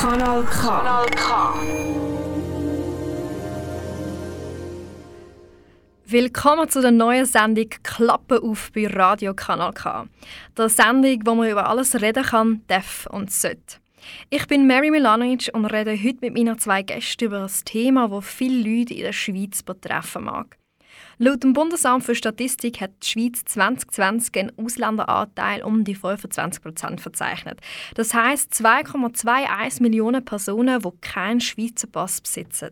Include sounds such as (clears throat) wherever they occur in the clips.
Kanal K. Kanal K. Willkommen zu der neuen Sendung Klappe auf bei Radio Kanal K. Der Sendung, wo man über alles reden kann, darf und sollte. Ich bin Mary Milanovic und rede heute mit meinen zwei Gästen über ein Thema, das viele Leute in der Schweiz betreffen mag. Laut dem Bundesamt für Statistik hat die Schweiz 2020 einen Ausländeranteil um die 25 Prozent verzeichnet. Das heißt 2,21 Millionen Personen, die keinen Schweizer Pass besitzen.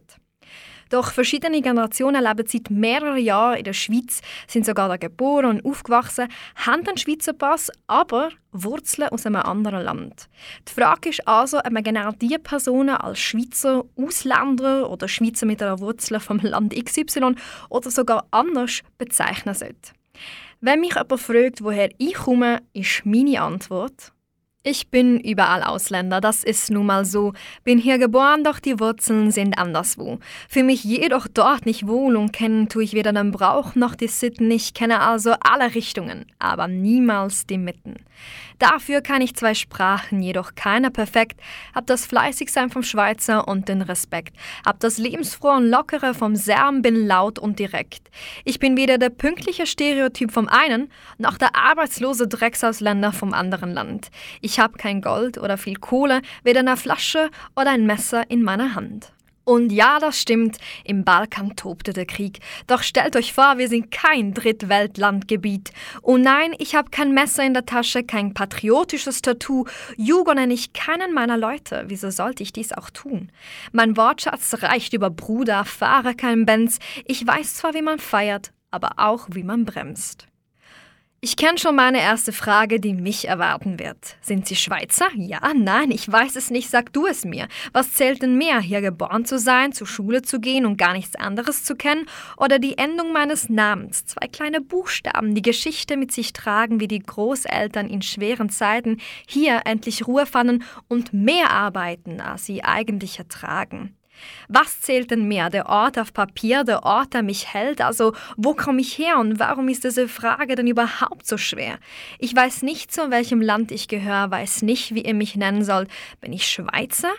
Doch verschiedene Generationen leben seit mehreren Jahren in der Schweiz, sind sogar da geboren und aufgewachsen, haben einen Schweizer Pass, aber Wurzeln aus einem anderen Land. Die Frage ist also, ob man genau diese Personen als Schweizer Ausländer oder Schweizer mit einer Wurzel vom Land XY oder sogar anders bezeichnen sollte. Wenn mich jemand fragt, woher ich komme, ist meine Antwort ich bin überall Ausländer, das ist nun mal so. Bin hier geboren, doch die Wurzeln sind anderswo. Für mich jedoch dort nicht wohl und kennen tue ich weder den Brauch noch die Sitten. Ich kenne also alle Richtungen, aber niemals die Mitten. Dafür kann ich zwei Sprachen, jedoch keiner perfekt. Hab das Fleißigsein vom Schweizer und den Respekt. Hab das Lebensfrohe und Lockere vom Serben, bin laut und direkt. Ich bin weder der pünktliche Stereotyp vom einen, noch der arbeitslose Drecksausländer vom anderen Land. Ich hab kein Gold oder viel Kohle, weder eine Flasche oder ein Messer in meiner Hand. Und ja, das stimmt, im Balkan tobte der Krieg. Doch stellt euch vor, wir sind kein Drittweltlandgebiet. Und nein, ich habe kein Messer in der Tasche, kein patriotisches Tattoo, Jugo nenne ich keinen meiner Leute. Wieso sollte ich dies auch tun? Mein Wortschatz reicht über Bruder, fahre kein Benz. Ich weiß zwar, wie man feiert, aber auch, wie man bremst. Ich kenne schon meine erste Frage, die mich erwarten wird. Sind Sie Schweizer? Ja, nein, ich weiß es nicht, sag du es mir. Was zählt denn mehr, hier geboren zu sein, zur Schule zu gehen und gar nichts anderes zu kennen? Oder die Endung meines Namens? Zwei kleine Buchstaben, die Geschichte mit sich tragen, wie die Großeltern in schweren Zeiten hier endlich Ruhe fanden und mehr arbeiten, als sie eigentlich ertragen. Was zählt denn mehr, der Ort auf Papier, der Ort, der mich hält? Also, wo komme ich her und warum ist diese Frage denn überhaupt so schwer? Ich weiß nicht, zu welchem Land ich gehöre, weiß nicht, wie ihr mich nennen sollt. Bin ich Schweizer?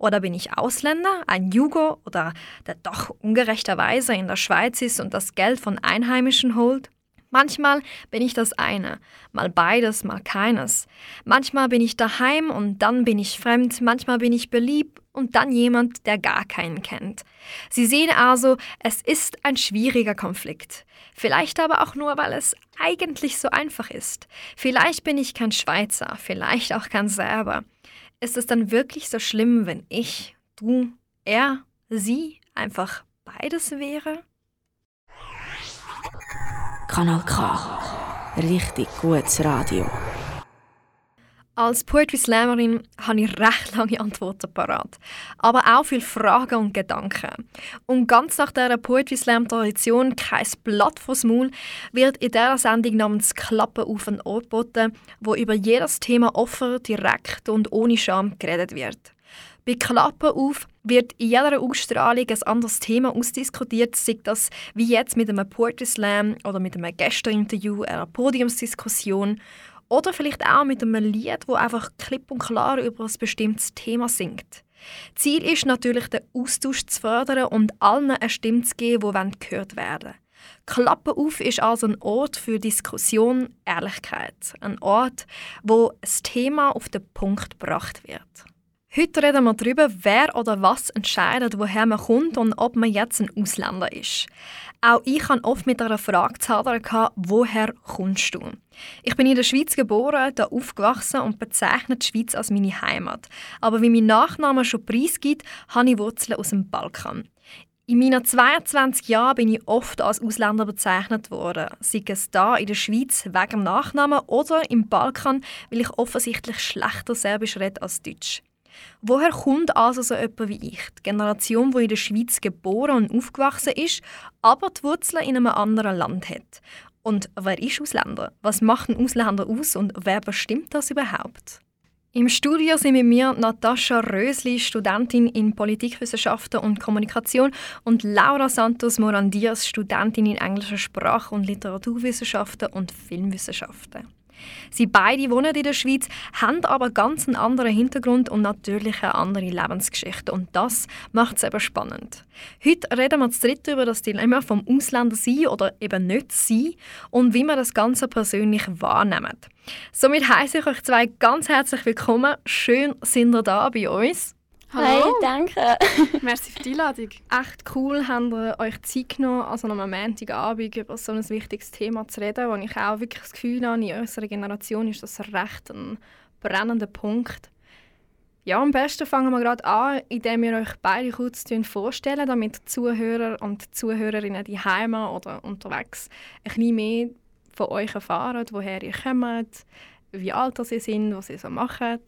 Oder bin ich Ausländer, ein Jugo oder der doch ungerechterweise in der Schweiz ist und das Geld von Einheimischen holt? Manchmal bin ich das eine, mal beides, mal keines. Manchmal bin ich daheim und dann bin ich fremd, manchmal bin ich beliebt und dann jemand, der gar keinen kennt. Sie sehen also, es ist ein schwieriger Konflikt. Vielleicht aber auch nur, weil es eigentlich so einfach ist. Vielleicht bin ich kein Schweizer, vielleicht auch kein Serber. Ist es dann wirklich so schlimm, wenn ich, du, er, sie einfach beides wäre? Kanal K. Richtig gutes Radio. Als Poetry Slammerin habe ich recht lange Antworten parat, aber auch viele Fragen und Gedanken. Und ganz nach dieser Poetry Slam Tradition kein Blatt vors Maul wird in dieser Sendung namens Klappe auf ein Ohr geboten, wo über jedes Thema offen, direkt und ohne Scham geredet wird. Bei Klappe auf wird in jeder Ausstrahlung ein anderes Thema ausdiskutiert, sei das wie jetzt mit einem Poetry Slam oder mit einem Gästeinterview, einer Podiumsdiskussion oder vielleicht auch mit einem Lied, wo einfach klipp und klar über ein bestimmtes Thema singt. Ziel ist natürlich, den Austausch zu fördern und allen eine Stimme zu geben, die gehört werden Klappe auf ist also ein Ort für Diskussion, Ehrlichkeit. Ein Ort, wo das Thema auf den Punkt gebracht wird. Heute reden wir darüber, wer oder was entscheidet, woher man kommt und ob man jetzt ein Ausländer ist. Auch ich hatte oft mit einer Frage zu hadern, woher kommst du? Ich bin in der Schweiz geboren, da aufgewachsen und bezeichne die Schweiz als meine Heimat. Aber wie mein Nachname schon preisgibt, habe ich Wurzeln aus dem Balkan. In meinen 22 Jahren bin ich oft als Ausländer bezeichnet worden, sei es da in der Schweiz wegen dem Nachnamen oder im Balkan, weil ich offensichtlich schlechter Serbisch rede als Deutsch. Woher kommt also so jemand wie ich, die Generation, die in der Schweiz geboren und aufgewachsen ist, aber die Wurzeln in einem anderen Land hat? Und wer ist Ausländer? Was macht ein Ausländer aus und wer bestimmt das überhaupt? Im Studio sind mit mir Natascha Rösli, Studentin in Politikwissenschaften und Kommunikation, und Laura Santos Morandias, Studentin in englischer Sprache und Literaturwissenschaften und Filmwissenschaften. Sie beide wohnen in der Schweiz, haben aber ganz einen anderen Hintergrund und natürlich eine andere Lebensgeschichte. Und das macht es eben spannend. Heute reden wir zu dritt über das Dilemma vom Ausländer sein oder eben nicht sein und wie man das Ganze persönlich wahrnimmt. Somit heiße ich euch zwei ganz herzlich willkommen. Schön sind ihr da bei uns. Hallo. Hi, danke. (laughs) Merci für die Einladung. Echt cool, habt ihr euch Zeit genommen, also am Montagabend über so ein wichtiges Thema zu reden, wo ich auch wirklich das Gefühl habe, in unserer Generation ist das recht ein brennender Punkt. Ja, am besten fangen wir gerade an, indem wir euch beide kurz vorstellen, damit die Zuhörer und Zuhörerinnen die Heime oder unterwegs ein bisschen mehr von euch erfahren, woher ihr kommt, wie alt ihr sind, was ihr so macht.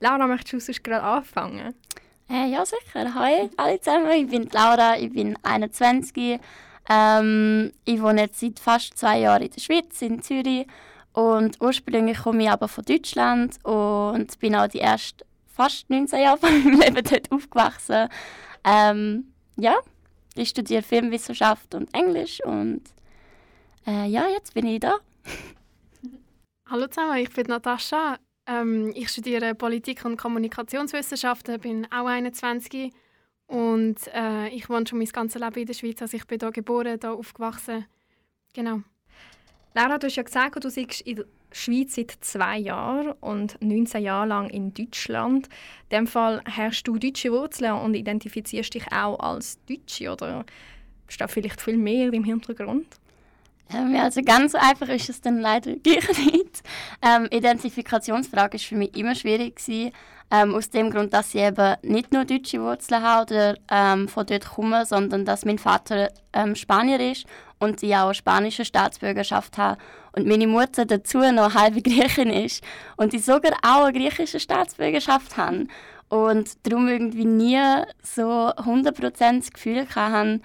Laura, möchtest du sonst gerade anfangen? Äh, ja, sicher. Hallo alle zusammen, ich bin Laura, ich bin 21. Ähm, ich wohne jetzt seit fast zwei Jahren in der Schweiz, in Zürich. Und ursprünglich komme ich aber von Deutschland und bin auch die ersten fast 19 Jahre von meinem Leben dort aufgewachsen. Ähm, ja, ich studiere Filmwissenschaft und Englisch und äh, ja, jetzt bin ich da. Hallo zusammen, ich bin Natascha. Ähm, ich studiere Politik- und Kommunikationswissenschaften, bin auch 21 und äh, ich wohne schon mein ganzes Leben in der Schweiz. Also ich bin hier geboren, hier aufgewachsen. Genau. Laura, du hast ja gesagt, du bist in der Schweiz seit zwei Jahren und 19 Jahre lang in Deutschland. In dem Fall hast du deutsche Wurzeln und identifizierst dich auch als Deutsche oder steht vielleicht viel mehr im Hintergrund? Ähm, also ganz einfach ist es dann leider (laughs) gleich nicht. Ähm, Identifikationsfrage war für mich immer schwierig. Gewesen, ähm, aus dem Grund, dass ich eben nicht nur deutsche Wurzeln habe oder ähm, von dort komme, sondern dass mein Vater ähm, Spanier ist und ich auch eine spanische Staatsbürgerschaft habe und meine Mutter dazu noch halbe (laughs) Griechin ist und ich sogar auch eine griechische Staatsbürgerschaft habe und darum irgendwie nie so 100% Gefühl hatte,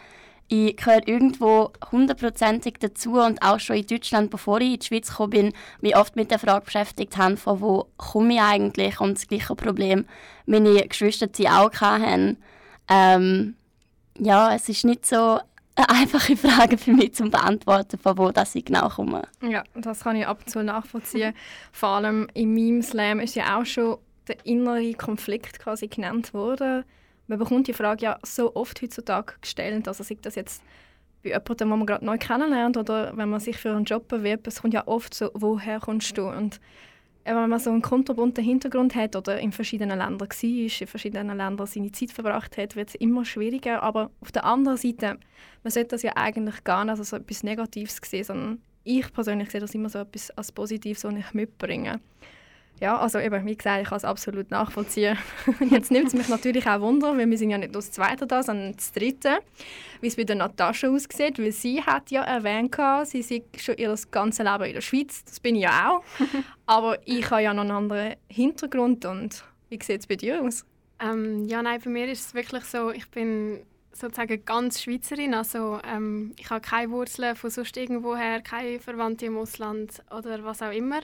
ich gehöre irgendwo hundertprozentig dazu und auch schon in Deutschland, bevor ich in die Schweiz gekommen bin, mich oft mit der Frage beschäftigt habe, von wo komme ich eigentlich und das gleiche Problem meine Geschwister sie auch hatten. Ähm, ja, es ist nicht so eine einfache Frage für mich zu beantworten, von wo das ich genau komme. Ja, das kann ich ab und zu nachvollziehen. Vor allem in meinem Slam ist ja auch schon der innere Konflikt quasi genannt worden man bekommt die Frage ja so oft heutzutage gestellt, also sei das jetzt bei jemandem, den man gerade neu kennenlernt oder wenn man sich für einen Job bewirbt, es kommt ja oft so, woher kommst du? Und wenn man so einen kunterbunten Hintergrund hat oder in verschiedenen Ländern war, in verschiedenen Ländern seine Zeit verbracht hat, wird es immer schwieriger. Aber auf der anderen Seite, man sollte das ja eigentlich gar nicht als etwas Negatives sehen, sondern ich persönlich sehe das immer so etwas als Positives, was ich mitbringe. Ja, also eben, wie gesagt, ich kann es absolut nachvollziehen. (laughs) Jetzt nimmt es mich natürlich auch Wunder, weil wir sind ja nicht nur das Zweite da, sondern das Dritte, wie es bei der Natascha aussieht, weil sie hat ja erwähnt, sie sei schon ihr ganzes Leben in der Schweiz, das bin ich ja auch, (laughs) aber ich habe ja noch einen anderen Hintergrund und wie sieht es bei dir aus? Ähm, ja, nein, bei mir ist es wirklich so, ich bin sozusagen ganz Schweizerin, also ähm, ich habe keine Wurzeln von sonst irgendwoher, keine Verwandte im Ausland oder was auch immer.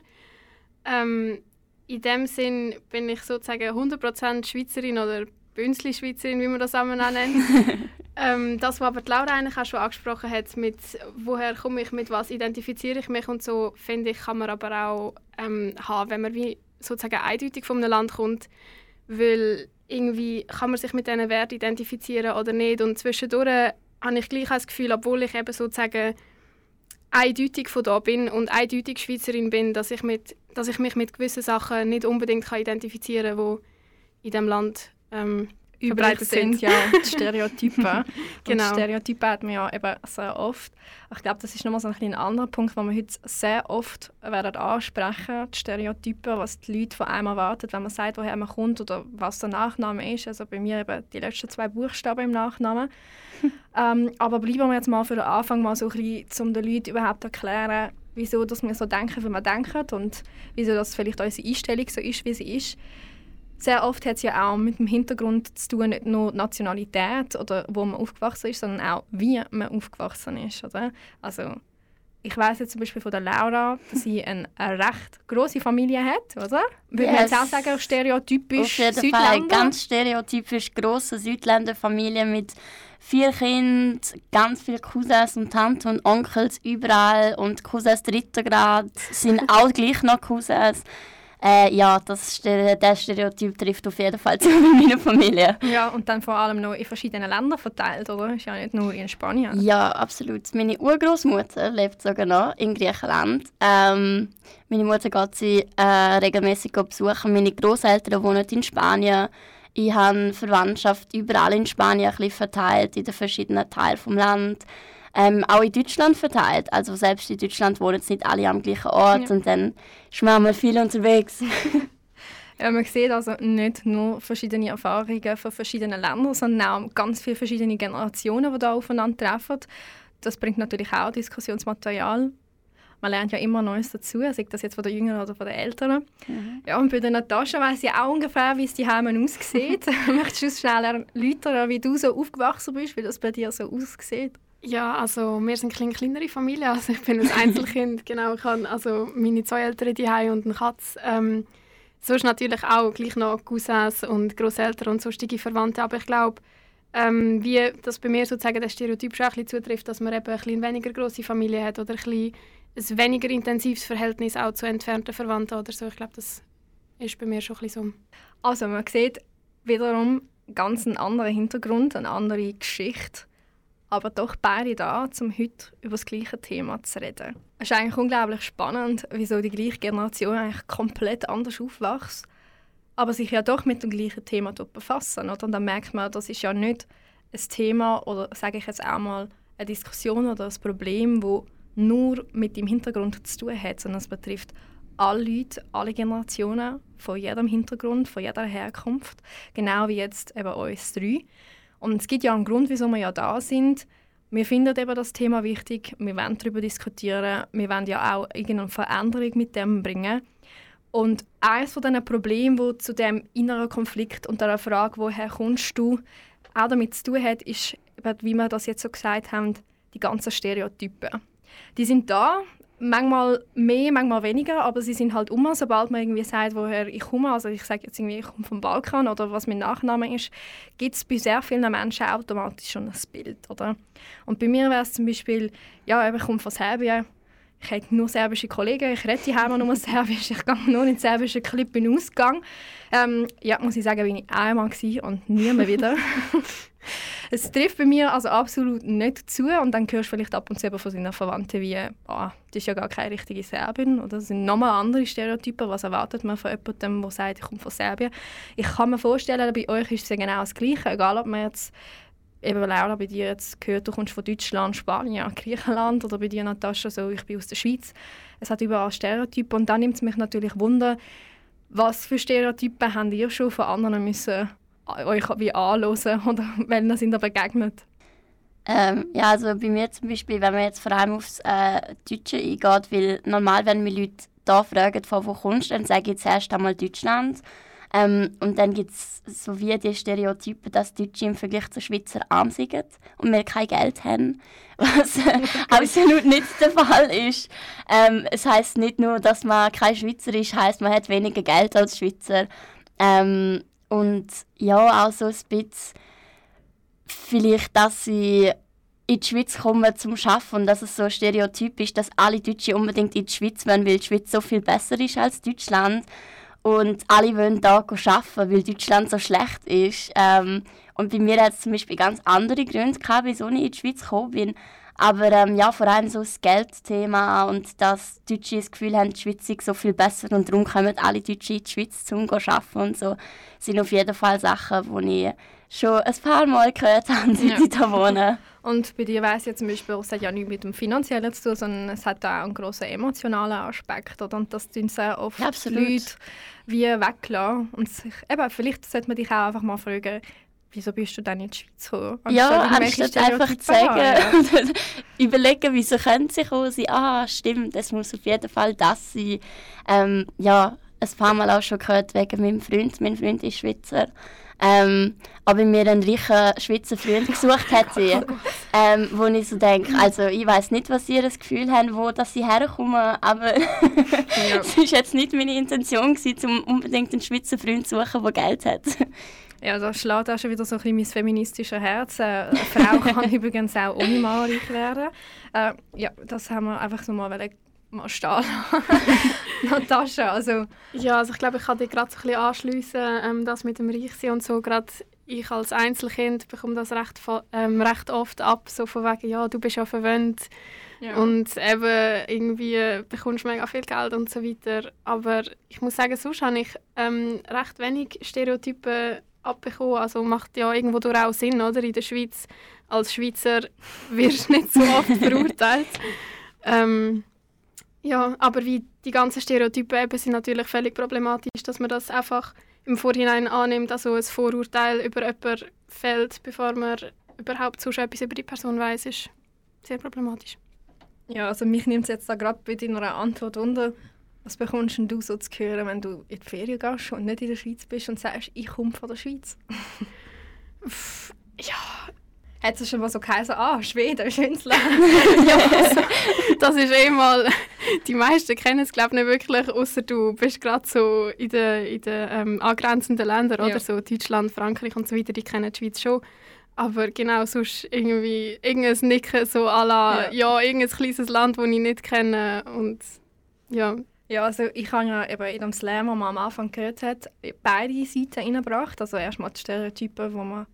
Ähm, in dem Sinn bin ich sozusagen 100% Schweizerin oder Bünzli-Schweizerin, wie man das auch nennt. (laughs) ähm, das, was aber die Laura eigentlich auch schon angesprochen hat, mit woher komme ich, mit was identifiziere ich mich und so, finde ich, kann man aber auch ähm, haben, wenn man wie sozusagen eindeutig von einem Land kommt, weil irgendwie kann man sich mit diesen Werten identifizieren oder nicht und zwischendurch habe ich gleich das Gefühl, obwohl ich eben sozusagen eindeutig von da bin und eindeutig Schweizerin bin, dass ich, mit, dass ich mich mit gewissen Sachen nicht unbedingt kann identifizieren kann, die in diesem Land ähm, verbreitet sind. ja die Stereotypen. (laughs) genau. Und Stereotypen hat man ja eben sehr oft. Ich glaube, das ist nochmal so ein, ein anderer Punkt, den wir heute sehr oft werden ansprechen die Stereotypen, was die Leute von einem erwarten, wenn man sagt, woher man kommt oder was der Nachname ist. Also bei mir eben die letzten zwei Buchstaben im Nachnamen. (laughs) ähm, aber bleiben wir jetzt mal für den Anfang mal so ein bisschen, um den Leuten überhaupt zu erklären, wieso dass wir so denken, wie wir denken und wieso das vielleicht unsere Einstellung so ist, wie sie ist. Sehr oft hat es ja auch mit dem Hintergrund zu tun, nicht nur Nationalität oder wo man aufgewachsen ist, sondern auch wie man aufgewachsen ist. Oder? Also ich weiß jetzt zum Beispiel von der Laura, dass sie eine, eine recht große Familie hat, oder? Würde Yes. man jetzt auch sagen, stereotypisch Auf jeden Südländer? Fall ganz stereotypisch grosse Südländerfamilie mit vier Kindern, ganz viele Cousins und Tanten und Onkels überall und Cousins dritter Grad sind (laughs) auch gleich noch Cousins. Äh, ja, das, der Stereotyp trifft auf jeden Fall (laughs) zu in meiner Familie. Ja, und dann vor allem noch in verschiedenen Ländern verteilt, oder? Ist ja nicht nur in Spanien. Ja, absolut. Meine Urgroßmutter lebt sogar noch in Griechenland. Ähm, meine Mutter geht sie äh, regelmäßig besuchen. Meine Großeltern wohnen in Spanien. Ich habe Verwandtschaft überall in Spanien ein bisschen verteilt, in den verschiedenen Teilen des Landes. Ähm, auch in Deutschland verteilt. Also selbst in Deutschland wohnen jetzt nicht alle am gleichen Ort Ja. und dann ist man mal viel unterwegs. (laughs) Ja, man sieht also nicht nur verschiedene Erfahrungen von verschiedenen Ländern, sondern auch ganz viele verschiedene Generationen, die da aufeinandertreffen. Das bringt natürlich auch Diskussionsmaterial. Man lernt ja immer Neues dazu, sei das jetzt von den Jüngeren oder von den Älteren. Ja, und bei der Natascha weiss ich auch ungefähr, wie es die Heime aussieht. (laughs) Möchtest du uns schnell erläutern, wie du so aufgewachsen bist, wie das bei dir so aussieht? Ja, also wir sind eine kleinere Familie. Also ich bin ein (laughs) Einzelkind, genau. Ich habe also meine zwei Eltern die und eine Katze. Ähm, sonst natürlich auch gleich noch Cousins und Großeltern und sonstige Verwandte. Aber ich glaube, ähm, wie das bei mir sozusagen der Stereotyp schon ein bisschen zutrifft, dass man eben ein bisschen weniger große Familie hat oder ein, bisschen ein weniger intensives Verhältnis auch zu entfernten Verwandten oder so. Ich glaube, das ist bei mir schon ein bisschen so. Also man sieht wiederum ganz einen anderen Hintergrund, eine andere Geschichte, aber doch beide da, um heute über das gleiche Thema zu reden. Es ist eigentlich unglaublich spannend, wieso die gleiche Generation eigentlich komplett anders aufwächst, aber sich ja doch mit dem gleichen Thema befassen. Und dann merkt man, das ist ja nicht ein Thema oder sage ich jetzt auch mal eine Diskussion oder ein Problem, wo nur mit dem Hintergrund zu tun hat, sondern es betrifft alle Leute, alle Generationen, von jedem Hintergrund, von jeder Herkunft, genau wie jetzt eben uns drei. Und es gibt ja einen Grund, wieso wir ja da sind. Wir finden eben das Thema wichtig, wir wollen darüber diskutieren, wir wollen ja auch irgendeine Veränderung mit dem bringen. Und eines von diesen Problemen, wo zu dem inneren Konflikt und der Frage, woher kommst du, auch damit zu tun hat, ist, wie wir das jetzt so gesagt haben, die ganzen Stereotypen. Die sind da, manchmal mehr, manchmal weniger, aber sie sind halt um, sobald man irgendwie sagt, woher ich komme. Also ich sage jetzt irgendwie, ich komme vom Balkan oder was mein Nachname ist, gibt es bei sehr vielen Menschen automatisch schon ein Bild, oder? Und bei mir wäre es zum Beispiel, ja, ich komme von Serbien, ich habe nur serbische Kollegen, ich rede hier nur Serbisch, ich gehe nur in den serbischen Club in den Ausgang. Ähm, ja, muss ich sagen, bin ich einmal und nie mehr wieder. (laughs) es trifft bei mir also absolut nicht zu und dann hörst du vielleicht ab und zu von seinen Verwandten wie «Ah, das ist ja gar keine richtige Serbin» oder das sind nochmal andere Stereotypen. Was erwartet man von jemandem, der sagt, ich komme von Serbien? Ich kann mir vorstellen, bei euch ist es genau das Gleiche, egal ob man jetzt eben Laura, bei dir jetzt gehört, du kommst von Deutschland, Spanien, Griechenland oder bei dir Natascha so, ich bin aus der Schweiz. Es hat überall Stereotypen und dann nimmt es mich natürlich Wunder, was für Stereotypen habt ihr schon von anderen müssen euch wie anhören oder (laughs) welchen sind ihr begegnet? Ähm, ja, also bei mir zum Beispiel, wenn man jetzt vor allem aufs äh, Deutsche eingeht, weil normal, wenn mich Leute da fragen, von wo kommst du, dann sage ich zuerst einmal Deutschland. Ähm, und dann gibt es so wie die Stereotypen, dass Deutsche im Vergleich zu Schweizer arm sind und wir kein Geld haben, (laughs) was (laughs) absolut nicht der Fall ist. Ähm, es heißt nicht nur, dass man kein Schweizer ist, heißt man hat weniger Geld als Schweizer. Ähm, und ja, auch so ein bisschen vielleicht, dass sie in die Schweiz kommen zum Arbeiten und dass es so ein Stereotyp ist, dass alle Deutsche unbedingt in die Schweiz wollen, weil die Schweiz so viel besser ist als Deutschland. Und alle wollen da arbeiten, weil Deutschland so schlecht ist. Ähm, und bei mir hat es zum Beispiel ganz andere Gründe gehabt, wieso ich in die Schweiz gekommen bin. Aber ähm, ja, vor allem so das Geldthema und dass Deutsche das Gefühl haben, die Schweiz ist so viel besser und darum kommen alle Deutsche in die Schweiz zum arbeiten und so, sind auf jeden Fall Sachen, die ich schon ein paar Mal gehört habe, (laughs) seit Ja. ich hier wohne. Und bei dir weiss ich ja zum Beispiel, es hat ja nichts mit dem Finanziellen zu tun, sondern es hat auch einen grossen emotionalen Aspekt. Oder? Und das tun sehr oft Ja. Leute wie weglassen. Und sich, eben, vielleicht sollte man dich auch einfach mal fragen, wieso bist du dann in die Schweiz gekommen? Ja, Anstatt einfach zu sagen, (laughs) überlegen, wieso können sie kommen, sie, ah, stimmt, es muss auf jeden Fall das sein. Ähm, ja, ein paar Mal auch schon gehört wegen meinem Freund, mein Freund ist Schweizer. Ähm, aber mir einen reichen Schweizer Freund gesucht hat, sie, (laughs) ähm, wo ich so denke, also ich weiß nicht, was ihr das Gefühl habt, wo dass sie herkommen, aber Ja. (laughs) es war jetzt nicht meine Intention, gewesen, um unbedingt einen Schweizer Freund zu suchen, der Geld hat. Ja, da schlägt auch schon wieder so ein bisschen mein feministisches Herz. Äh, eine Frau (laughs) kann übrigens auch ohne Mann reich werden. Äh, ja, das haben wir einfach so mal, stehen. (laughs) Natascha, also Ja, also ich glaube, ich kann dich gerade so ein bisschen anschliessen, ähm, das mit dem Reichsein und so. Gerade ich als Einzelkind bekomme das recht, ähm, recht oft ab, so von wegen, ja, du bist ja verwöhnt ja. und eben irgendwie bekommst du mega viel Geld und so weiter. Aber ich muss sagen, sonst habe ich ähm, recht wenig Stereotypen abbekommen. Also macht ja irgendwo durch auch Sinn, oder? In der Schweiz als Schweizer wirst du nicht so oft (laughs) verurteilt. Ähm, ja, aber wie die ganzen Stereotypen eben sind natürlich völlig problematisch, dass man das einfach im Vorhinein annimmt, also ein Vorurteil über jemanden fällt, bevor man überhaupt sonst etwas über die Person weiß, ist sehr problematisch. ja, also mich nimmt es jetzt da gerade bei deiner Antwort unter. Was bekommst denn du so zu hören, wenn du in die Ferien gehst und nicht in der Schweiz bist und sagst, ich komme von der Schweiz? Ja, Hat es schon mal so geheißen, ah, Schweden, schönes Land? (laughs) ja also, (laughs) das ist eh mal, die meisten kennen es glaube ich nicht wirklich, außer du bist gerade so in den, in den ähm, angrenzenden Ländern, Ja. oder so Deutschland, Frankreich und so weiter, die kennen die Schweiz schon. Aber genau, sonst irgendwie irgendein Nicken so à la, Ja. ja. irgendein kleines Land, das ich nicht kenne und ja. Ja, also ich habe ja eben in dem Slam, den man am Anfang gehört hat, beide Seiten reingebracht. Also erstmal die Stereotypen, die man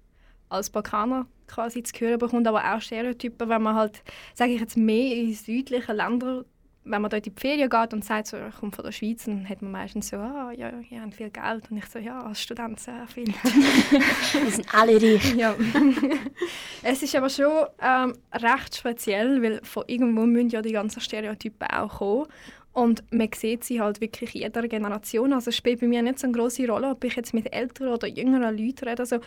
als Balkaner quasi zu hören bekommt, aber auch Stereotypen, wenn man halt, sage ich jetzt, mehr in südlichen Ländern, wenn man dort in die Ferien geht und sagt, so, ich komme von der Schweiz, dann hat man meistens so, ah, ja, ihr habt viel Geld. Und ich so, ja, als Student sehr viel. (laughs) (laughs) Wir sind alle reich. Ja. (laughs) es ist aber schon ähm, recht speziell, weil von irgendwo müssen ja die ganzen Stereotypen auch kommen. Und man sieht sie halt wirklich in jeder Generation. Also es spielt bei mir nicht so eine große Rolle, ob ich jetzt mit älteren oder jüngeren Leuten rede. Also,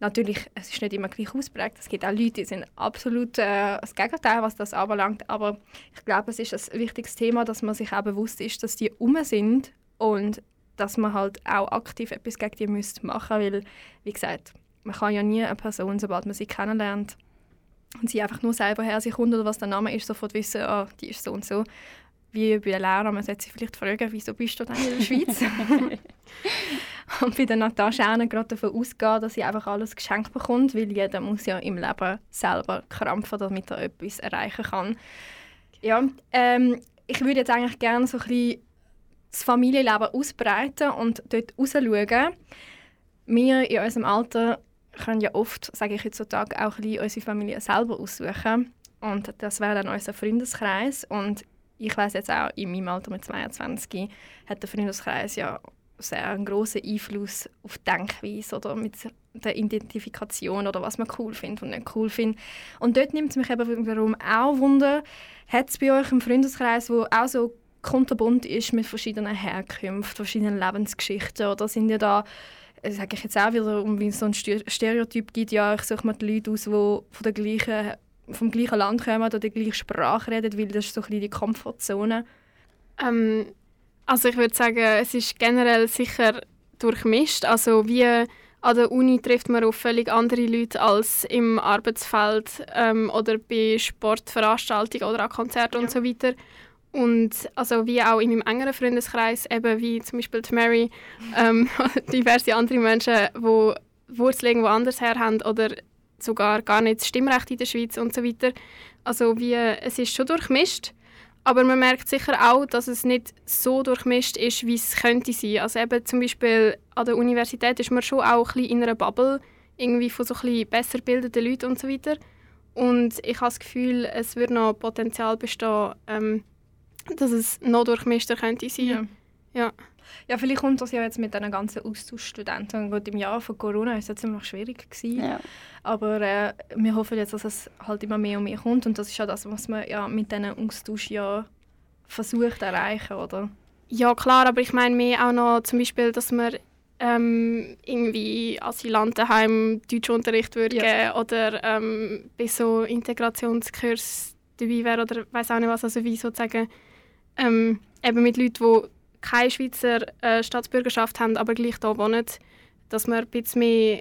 natürlich, es ist nicht immer gleich ausprägt. Es gibt auch Leute, die sind absolut äh, das Gegenteil, was das anbelangt. Aber ich glaube, es ist ein wichtiges Thema, dass man sich auch bewusst ist, dass die um sind und dass man halt auch aktiv etwas gegen die müsste machen weil, wie gesagt, man kann ja nie eine Person, sobald man sie kennenlernt und sie einfach nur selber her sich kommt oder was der Name ist, sofort wissen, ah, die ist so und so. Wie bei der Lehrer, man sollte sie vielleicht fragen, wieso bist du denn in der Schweiz? (laughs) (laughs) (laughs) und bei der Natascha auch gerade davon ausgehen, dass sie einfach alles geschenkt bekommt, weil jeder muss ja im Leben selber krampfen, damit er etwas erreichen kann. Ja, ähm, ich würde jetzt eigentlich gerne so ein bisschen das Familienleben ausbreiten und dort rausschauen. Wir in unserem Alter können ja oft, sage ich heutzutage, auch ein bisschen unsere Familie selber aussuchen. Und das wäre dann unser Freundeskreis. Und ich weiß jetzt auch, in meinem Alter mit 22 hat der Freundeskreis ja sehr einen grossen Einfluss auf die Denkweise oder mit der Identifikation oder was man cool findet und nicht cool findet. Und dort nimmt es mich eben wiederum auch Wunder, hat es bei euch einen Freundeskreis, wo auch so kunterbunt ist mit verschiedenen Herkünften, verschiedenen Lebensgeschichten oder sind ihr da sage ich jetzt auch wieder, um wie es so ein Ster- Stereotyp gibt, ja, ich suche mir die Leute aus, die von der gleichen, vom gleichen Land kommen oder die gleiche Sprache reden, weil das ist so ein bisschen die Komfortzone. Ähm, also ich würde sagen, es ist generell sicher durchmischt. Also wie an der Uni trifft man auf völlig andere Leute als im Arbeitsfeld ähm, oder bei Sportveranstaltungen oder an Konzerten Ja. und so weiter. Und also wie auch in meinem engeren Freundeskreis, eben wie zum Beispiel die Mary, ähm, (laughs) diverse andere Menschen, die Wurzeln irgendwo anders her haben oder sogar gar nicht das Stimmrecht in der Schweiz und so weiter. Also wie, es ist schon durchmischt, aber man merkt sicher auch, dass es nicht so durchmischt ist, wie es könnte sein. Also eben zum Beispiel an der Universität ist man schon auch ein bisschen in einer Bubble, irgendwie von so ein bisschen besser gebildeten Leuten und so weiter. Und ich habe das Gefühl, es würde noch Potenzial bestehen, ähm, dass es noch durchmischter könnte sein. Ja. Ja, vielleicht kommt das ja jetzt mit diesen ganzen Austauschstudenten. Gut, im Jahr von Corona war es ja ziemlich schwierig. Gewesen. Ja. Aber äh, wir hoffen jetzt, dass es halt immer mehr und mehr kommt. Und das ist ja das, was man ja mit diesen Austausch ja versucht zu erreichen, oder? Ja, klar, aber ich meine mehr auch noch zum Beispiel, dass man ähm, irgendwie Asylantenheim Deutschunterricht würde Ja. geben oder ähm, bei so Integrationskurs dabei wäre oder weiß auch nicht was, also wie sozusagen ähm, eben mit Leuten, die keine Schweizer äh, Staatsbürgerschaft haben, aber gleich hier wohnen, dass man ein bisschen mehr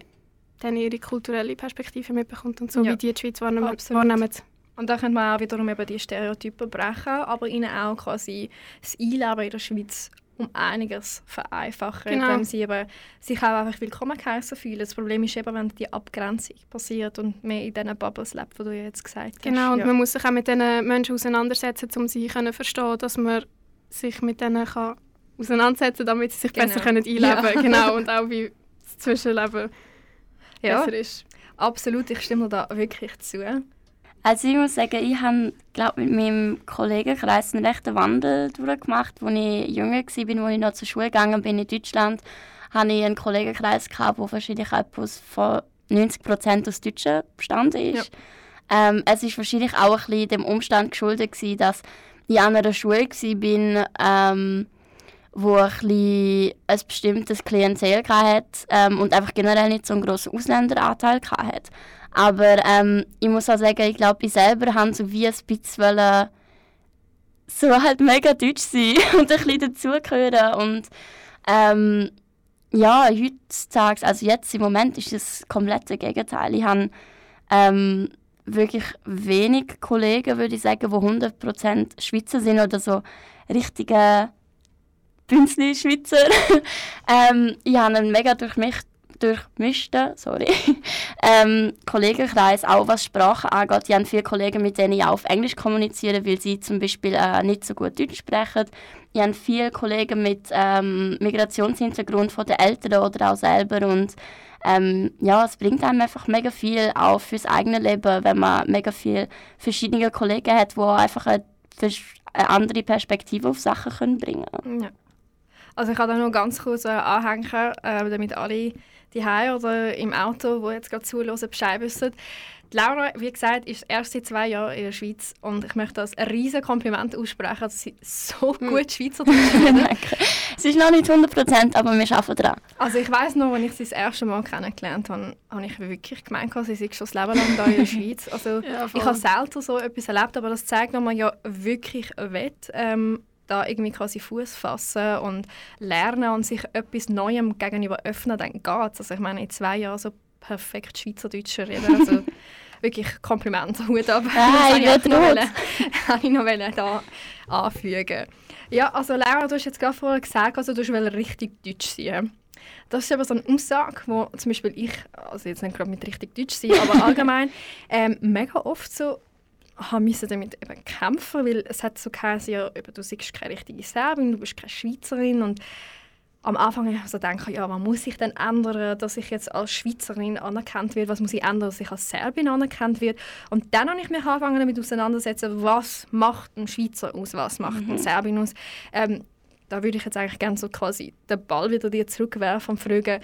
dann ihre kulturelle Perspektive mitbekommt und so, Ja. wie die die Schweiz wahrnehmen. Absolut. wahrnehmen. Und da könnte man auch wiederum eben die Stereotypen brechen, aber ihnen auch quasi das Einleben in der Schweiz um einiges vereinfachen, Genau. indem sie eben sich auch einfach willkommen geheißen fühlen. Das Problem ist eben, wenn die Abgrenzung passiert und mehr in diesen Bubbles lebt, die du jetzt gesagt hast. Genau, und ja. man muss sich auch mit diesen Menschen auseinandersetzen, um sie zu verstehen, dass man sich mit denen kann auseinandersetzen damit sie sich Genau. besser können einleben Ja. können. (laughs) Genau, und auch wie das Zwischenleben ja, besser ist. absolut, ich stimme dir da wirklich zu. Also ich muss sagen, ich habe glaub, mit meinem Kollegenkreis einen rechten Wandel durchgemacht. Als ich jünger war, als ich noch zur Schule gegangen bin in Deutschland, hatte ich einen Kollegenkreis, gehabt, der wahrscheinlich etwas von 90% aus Deutschen bestanden ist. Ähm, es ist wahrscheinlich auch ein bisschen dem Umstand geschuldet, gewesen, dass ich an einer Schule war, ähm, wo ein, bisschen ein bestimmtes Klientel hatte ähm, und einfach generell nicht so einen grossen Ausländeranteil hatte. Aber ähm, ich muss auch sagen, ich glaube, ich selber habe so wie ein bisschen so halt mega deutsch sein (laughs) und ein bisschen dazugehören. Und ähm, ja, heutzutage, also jetzt im Moment ist das komplette Gegenteil. Ich habe ähm, wirklich wenig Kollegen, würde ich sagen, die 100% Schweizer sind oder so richtige Bünzli-Schweizer. (laughs) ähm, ich habe einen mega durchmischt, durchmischten sorry, (laughs) ähm, Kollegenkreis, auch was Sprache angeht. Ich habe viele Kollegen, mit denen ich auch auf Englisch kommuniziere, weil sie zum Beispiel äh, nicht so gut Deutsch sprechen. Ich habe viele Kollegen mit ähm, Migrationshintergrund von den Eltern oder auch selber und ähm, ja, es bringt einem einfach mega viel auch fürs eigene Leben, wenn man mega viele verschiedene Kollegen hat, die einfach eine, eine andere Perspektive auf Sachen können bringen können. Ja. Also ich kann da nur ganz kurz äh, anhängen, äh, damit alle die oder im Auto, wo jetzt gerade zuhören, Bescheid wissen. Die Laura, wie gesagt, ist erst seit zwei Jahren in der Schweiz und ich möchte das ein riesen Kompliment aussprechen, dass sie so gut Schweizerdeutsch reden. (laughs) Es ist noch nicht 100%, aber wir arbeiten daran. Also ich weiß noch, als ich sie das erste Mal kennengelernt habe, habe ich wirklich gemeint, sie sei schon das Leben lang da in der (laughs) Schweiz. Also Ja, ich habe selten so etwas erlebt, aber das zeigt, dass man ja wirklich will, ähm, da irgendwie quasi Fuß fassen und lernen und sich etwas Neuem gegenüber öffnen, dann geht Also ich meine, in zwei Jahren so perfekt Schweizerdeutsch reden, also (laughs) wirklich Kompliment, (laughs) Hut ab. Ich Das wollte noch wollen- (laughs) wollte ich noch wollen da anfügen. Ja, also Laura, du hast jetzt gerade vorher gesagt, also du willst richtig deutsch sein. Das ist aber so eine Aussage, wo zum Beispiel ich, also jetzt nicht gerade mit richtig deutsch sein, aber allgemein, ähm, mega oft so müssen damit eben kämpfen, weil es hat so geheißen, ja, eben, du bist keine richtige Serbin, du bist keine Schweizerin und am Anfang habe ich so gedacht, ja, was muss ich denn ändern, dass ich jetzt als Schweizerin anerkannt werde? Was muss ich ändern, dass ich als Serbin anerkannt werde? Und dann habe ich mich angefangen damit auseinandersetzen, was macht ein Schweizer aus, was macht ein Serbin aus? Ähm, da würde ich jetzt eigentlich gerne so quasi den Ball wieder dir zurückwerfen und fragen,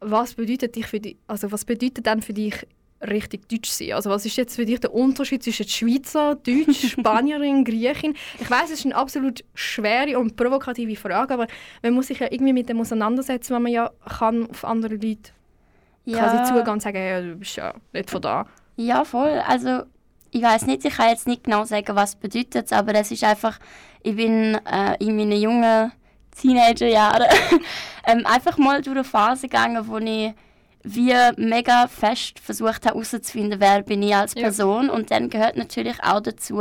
was bedeutet dich für die, also was bedeutet denn für dich richtig deutsch sein? Also was ist jetzt für dich der Unterschied zwischen Schweizer, Deutsch, (laughs) Spanierin, Griechin? Ich weiß, es ist eine absolut schwere und provokative Frage, aber man muss sich ja irgendwie mit dem auseinandersetzen, wenn man ja kann auf andere Leute quasi zugehen und sagen, ja, du bist ja nicht von da. Ja, voll. Also ich weiß nicht, ich kann jetzt nicht genau sagen, was bedeutet aber es ist einfach, ich bin äh, in meinen jungen Teenagerjahren (laughs) ähm, einfach mal durch eine Phase gegangen, wo ich wie mega fest versucht habe herauszufinden, wer bin ich als Ja. Person und dann gehört natürlich auch dazu,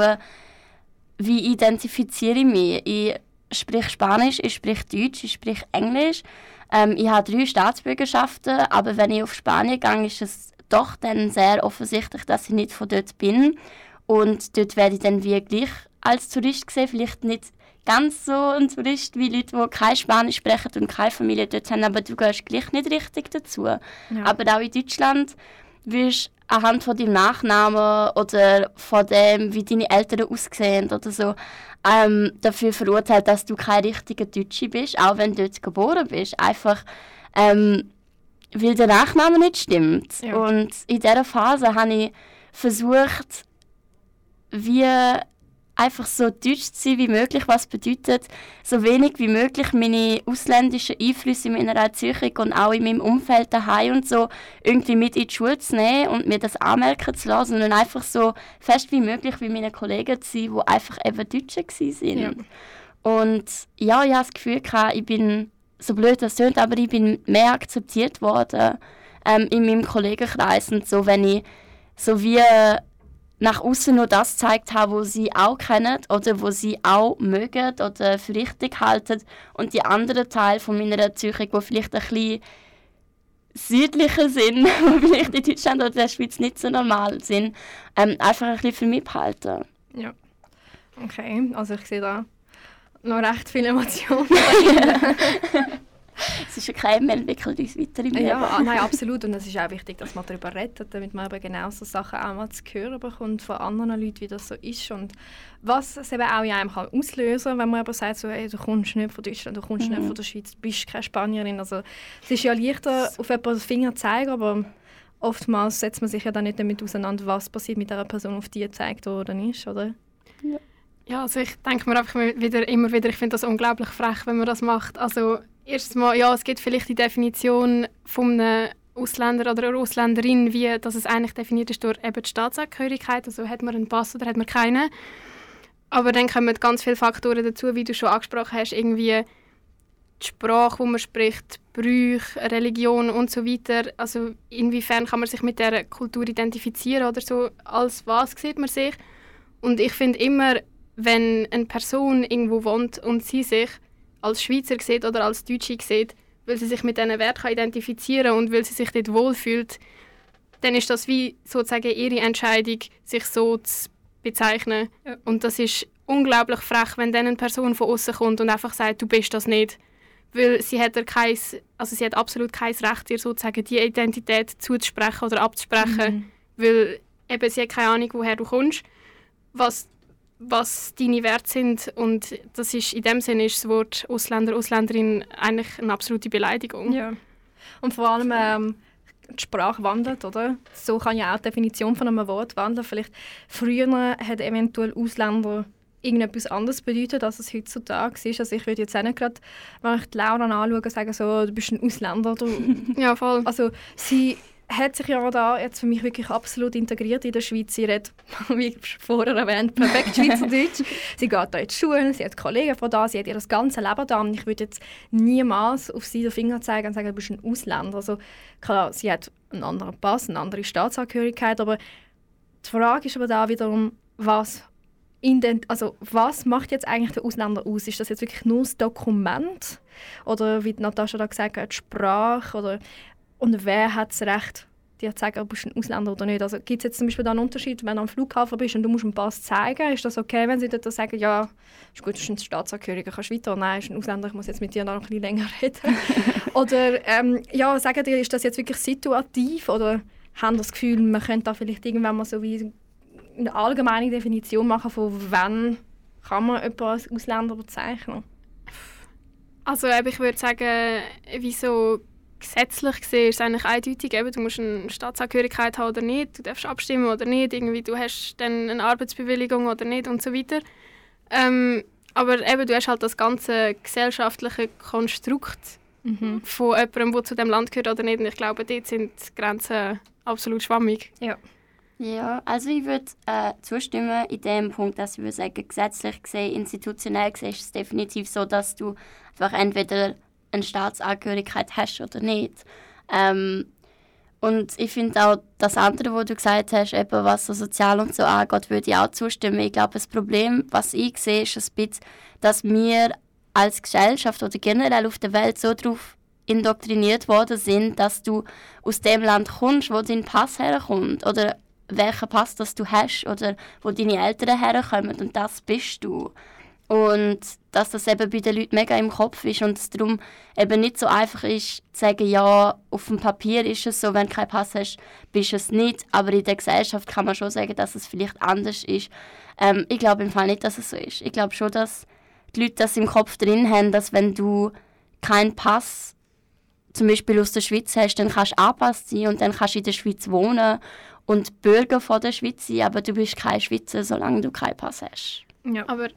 wie identifiziere ich mich. Ich spreche Spanisch, ich spreche Deutsch, ich spreche Englisch. Ähm, ich habe drei Staatsbürgerschaften, aber wenn ich auf Spanien gehe, ist es doch dann sehr offensichtlich, dass ich nicht von dort bin. Und dort werde ich dann wie gleich als Tourist gesehen, vielleicht nicht ganz so ein Tourist wie Leute, die kein Spanisch sprechen und keine Familie dort haben, aber du gehörst gleich nicht richtig dazu. Aber auch in Deutschland wirst du anhand von deinem Nachnamen oder von dem, wie deine Eltern aussehen oder so, ähm, dafür verurteilt, dass du kein richtiger Deutsche bist, auch wenn du dort geboren bist. Einfach, ähm, weil der Nachname nicht stimmt. Ja. Und in dieser Phase habe ich versucht, wie einfach so deutsch zu sein wie möglich, was bedeutet, so wenig wie möglich meine ausländischen Einflüsse in meiner Erziehung und auch in meinem Umfeld daheim und so irgendwie mit in die Schule zu nehmen und mir das anmerken zu lassen und einfach so fest wie möglich wie meine Kollegen zu sein, die einfach eben Deutsche waren. Ja. Und ja, ich habe das Gefühl, gehabt, ich bin so blöd das klingt, aber ich bin mehr akzeptiert worden ähm, in meinem Kollegenkreis und so, wenn ich so wie nach außen nur das gezeigt habe, was sie auch kennen oder wo sie auch mögen oder für richtig halten und die anderen Teile von meiner Erziehung, die vielleicht ein bisschen südlicher sind, (laughs) die vielleicht in Deutschland oder der Schweiz nicht so normal sind, ähm, einfach ein bisschen für mich behalten. Ja. Okay, also ich sehe da noch recht viele Emotionen. (laughs) (laughs) es ist okay, wir entwickeln uns weiter im Leben. Ja, nein, (laughs) absolut. Und es ist auch wichtig, dass man darüber redet, damit man eben genau so Sachen auch mal zu hören bekommt von anderen Leuten, wie das so ist. Und was es eben auch in einem kann auslösen kann, wenn man aber sagt, so, hey, du kommst nicht von Deutschland, du kommst mhm. nicht von der Schweiz, du bist keine Spanierin. Also, es ist ja leichter, auf jemanden den Finger zu zeigen, aber oftmals setzt man sich ja dann nicht damit auseinander, was passiert mit der Person, auf die gezeigt worden ist, oder? Ja. Ja, also ich denke mir einfach wieder, immer wieder, ich finde das unglaublich frech, wenn man das macht. Also erstens mal, ja, es gibt vielleicht die Definition von einem Ausländer oder einer Ausländerin, wie dass es eigentlich definiert ist durch eben die Staatsangehörigkeit, also hat man einen Pass oder hat man keinen. Aber dann kommen ganz viele Faktoren dazu, wie du schon angesprochen hast, irgendwie die Sprache, die man spricht, Brüche, Religion und so weiter. Also inwiefern kann man sich mit der Kultur identifizieren oder so, als was sieht man sich? Und ich finde immer, wenn eine Person irgendwo wohnt und sie sich als Schweizer sieht oder als Deutsche sieht, weil sie sich mit diesen Werten identifizieren kann und weil sie sich dort wohlfühlt, dann ist das wie sozusagen ihre Entscheidung, sich so zu bezeichnen. Ja. Und das ist unglaublich frech, wenn dann eine Person von außen kommt und einfach sagt, du bist das nicht. Weil sie hat, kein, also sie hat absolut kein Recht, dir sozusagen die Identität zuzusprechen oder abzusprechen, mhm. weil eben sie hat keine Ahnung, woher du kommst. Was was deine Werte sind. Und das ist, in dem Sinne ist das Wort Ausländer, Ausländerin eigentlich eine absolute Beleidigung. Ja. Und vor allem ähm, die Sprache wandelt, oder? So kann ja auch die Definition von einem Wort wandeln. Vielleicht früher hat eventuell Ausländer irgendetwas anderes bedeutet, als es heutzutage ist. Also ich würde jetzt auch nicht gerade, wenn ich die Laura anschaue, sagen so, du bist ein Ausländer. Du, (laughs) ja, voll. Also sie hat sich ja da jetzt für mich wirklich absolut integriert in der Schweiz. Sie redet, (laughs) wie vorher erwähnt, perfekt Schweizerdeutsch. (laughs) sie geht da in die Schule, sie hat Kollegen von da, sie hat ihr das ganze Leben da. Und ich würde jetzt niemals auf sie den Finger zeigen und sagen, du bist ein Ausländer. Also klar, sie hat einen anderen Pass, eine andere Staatsangehörigkeit, aber die Frage ist aber da wiederum, was also was macht jetzt eigentlich der Ausländer aus? Ist das jetzt wirklich nur das Dokument? Oder wie Natascha da gesagt hat, die Sprache? Oder und wer hat das Recht, dir zu sagen, ob du ein Ausländer oder nicht? Also gibt es jetzt zum Beispiel da einen Unterschied, wenn du am Flughafen bist und du musst einen Pass zeigen, ist das okay, wenn sie dort sagen, ja, ist gut, du bist ein Staatsangehöriger, kannst weiter? Nein, ist ein Ausländer, ich muss jetzt mit dir noch ein bisschen länger reden. (laughs) oder ähm, ja, sagen dir, ist das jetzt wirklich situativ oder haben das Gefühl, man könnte da vielleicht irgendwann mal so wie eine allgemeine Definition machen von wann kann man jemanden als Ausländer bezeichnen? Also ich würde sagen, wieso gesetzlich gesehen ist es eigentlich eindeutig, eben, du musst eine Staatsangehörigkeit haben oder nicht, du darfst abstimmen oder nicht, irgendwie, du hast dann eine Arbeitsbewilligung oder nicht und so weiter. Ähm, aber eben, du hast halt das ganze gesellschaftliche Konstrukt mhm. von jemandem, der zu dem Land gehört oder nicht. Und ich glaube, dort sind die Grenzen absolut schwammig. Ja. Ja, also ich würde äh, zustimmen in dem Punkt, dass ich würde sagen, gesetzlich gesehen, institutionell gesehen ist es definitiv so, dass du einfach entweder eine Staatsangehörigkeit hast oder nicht. Ähm, und ich finde auch das andere, was du gesagt hast, eben was so sozial und so angeht, würde ich auch zustimmen. Ich glaube, das Problem, was ich sehe, ist ein bisschen, dass wir als Gesellschaft oder generell auf der Welt so darauf indoktriniert worden sind, dass du aus dem Land kommst, wo dein Pass herkommt oder welchen Pass das du hast oder wo deine Eltern herkommen und das bist du. Und dass das eben bei den Leuten mega im Kopf ist und es darum eben nicht so einfach ist, zu sagen, ja, auf dem Papier ist es so, wenn du keinen Pass hast, bist du es nicht. Aber in der Gesellschaft kann man schon sagen, dass es vielleicht anders ist. Ähm, ich glaube im Fall nicht, dass es so ist. Ich glaube schon, dass die Leute das im Kopf drin haben, dass wenn du keinen Pass zum Beispiel aus der Schweiz hast, dann kannst du angepasst sein und dann kannst du in der Schweiz wohnen und Bürger von der Schweiz sein, aber du bist kein Schweizer, solange du keinen Pass hast. Ja, aber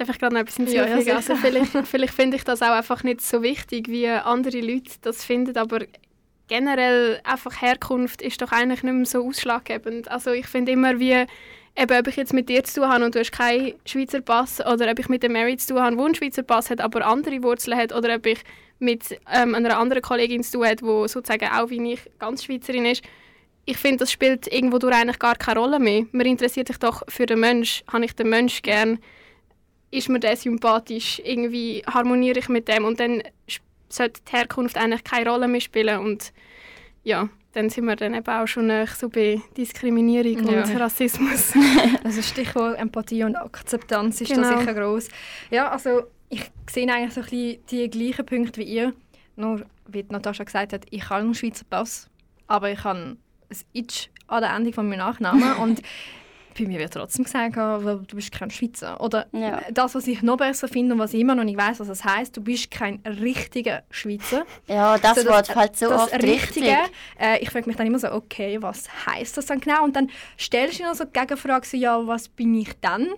Darf ich gerade noch etwas hinzufügen? Ja, also vielleicht, vielleicht finde ich das auch einfach nicht so wichtig, wie andere Leute das finden, aber generell einfach Herkunft ist doch eigentlich nicht mehr so ausschlaggebend. Also ich finde immer, wie eben, ob ich jetzt mit dir zu tun habe und du hast keinen Schweizer Pass oder ob ich mit der Mary zu tun habe, die einen Schweizer Pass hat, aber andere Wurzeln hat oder ob ich mit ähm, einer anderen Kollegin zu tun hat, die sozusagen auch wie ich ganz Schweizerin ist, ich finde, das spielt irgendwo durch eigentlich gar keine Rolle mehr. Man interessiert sich doch für den Mensch. Habe ich den Mensch gern? Ist mir der sympathisch? Irgendwie harmoniere ich mit dem? Und dann sollte die Herkunft eigentlich keine Rolle mehr spielen. Und ja, dann sind wir dann eben auch schon so bei Diskriminierung ja. und Rassismus. (laughs) (laughs) also Stichwort Empathie und Akzeptanz ist genau. da sicher groß. Ja, also ich sehe eigentlich so ein bisschen die gleichen Punkte wie ihr. Nur, wie Natascha gesagt hat, ich habe einen Schweizer Pass, aber ich habe ein Itch an der Endung von meinem Nachnamen und (laughs) bei mir wird trotzdem gesagt, du bist kein Schweizer. Oder ja. das, was ich noch besser finde und was ich immer noch nicht weiß, was das heißt, du bist kein richtiger Schweizer. Ja, das, so, Wort fällt so das oft Richtige. Äh, ich frage mich dann immer so, okay, was heißt das dann genau? Und dann stellst du dir noch so die Gegenfrage, so, ja, was bin ich dann?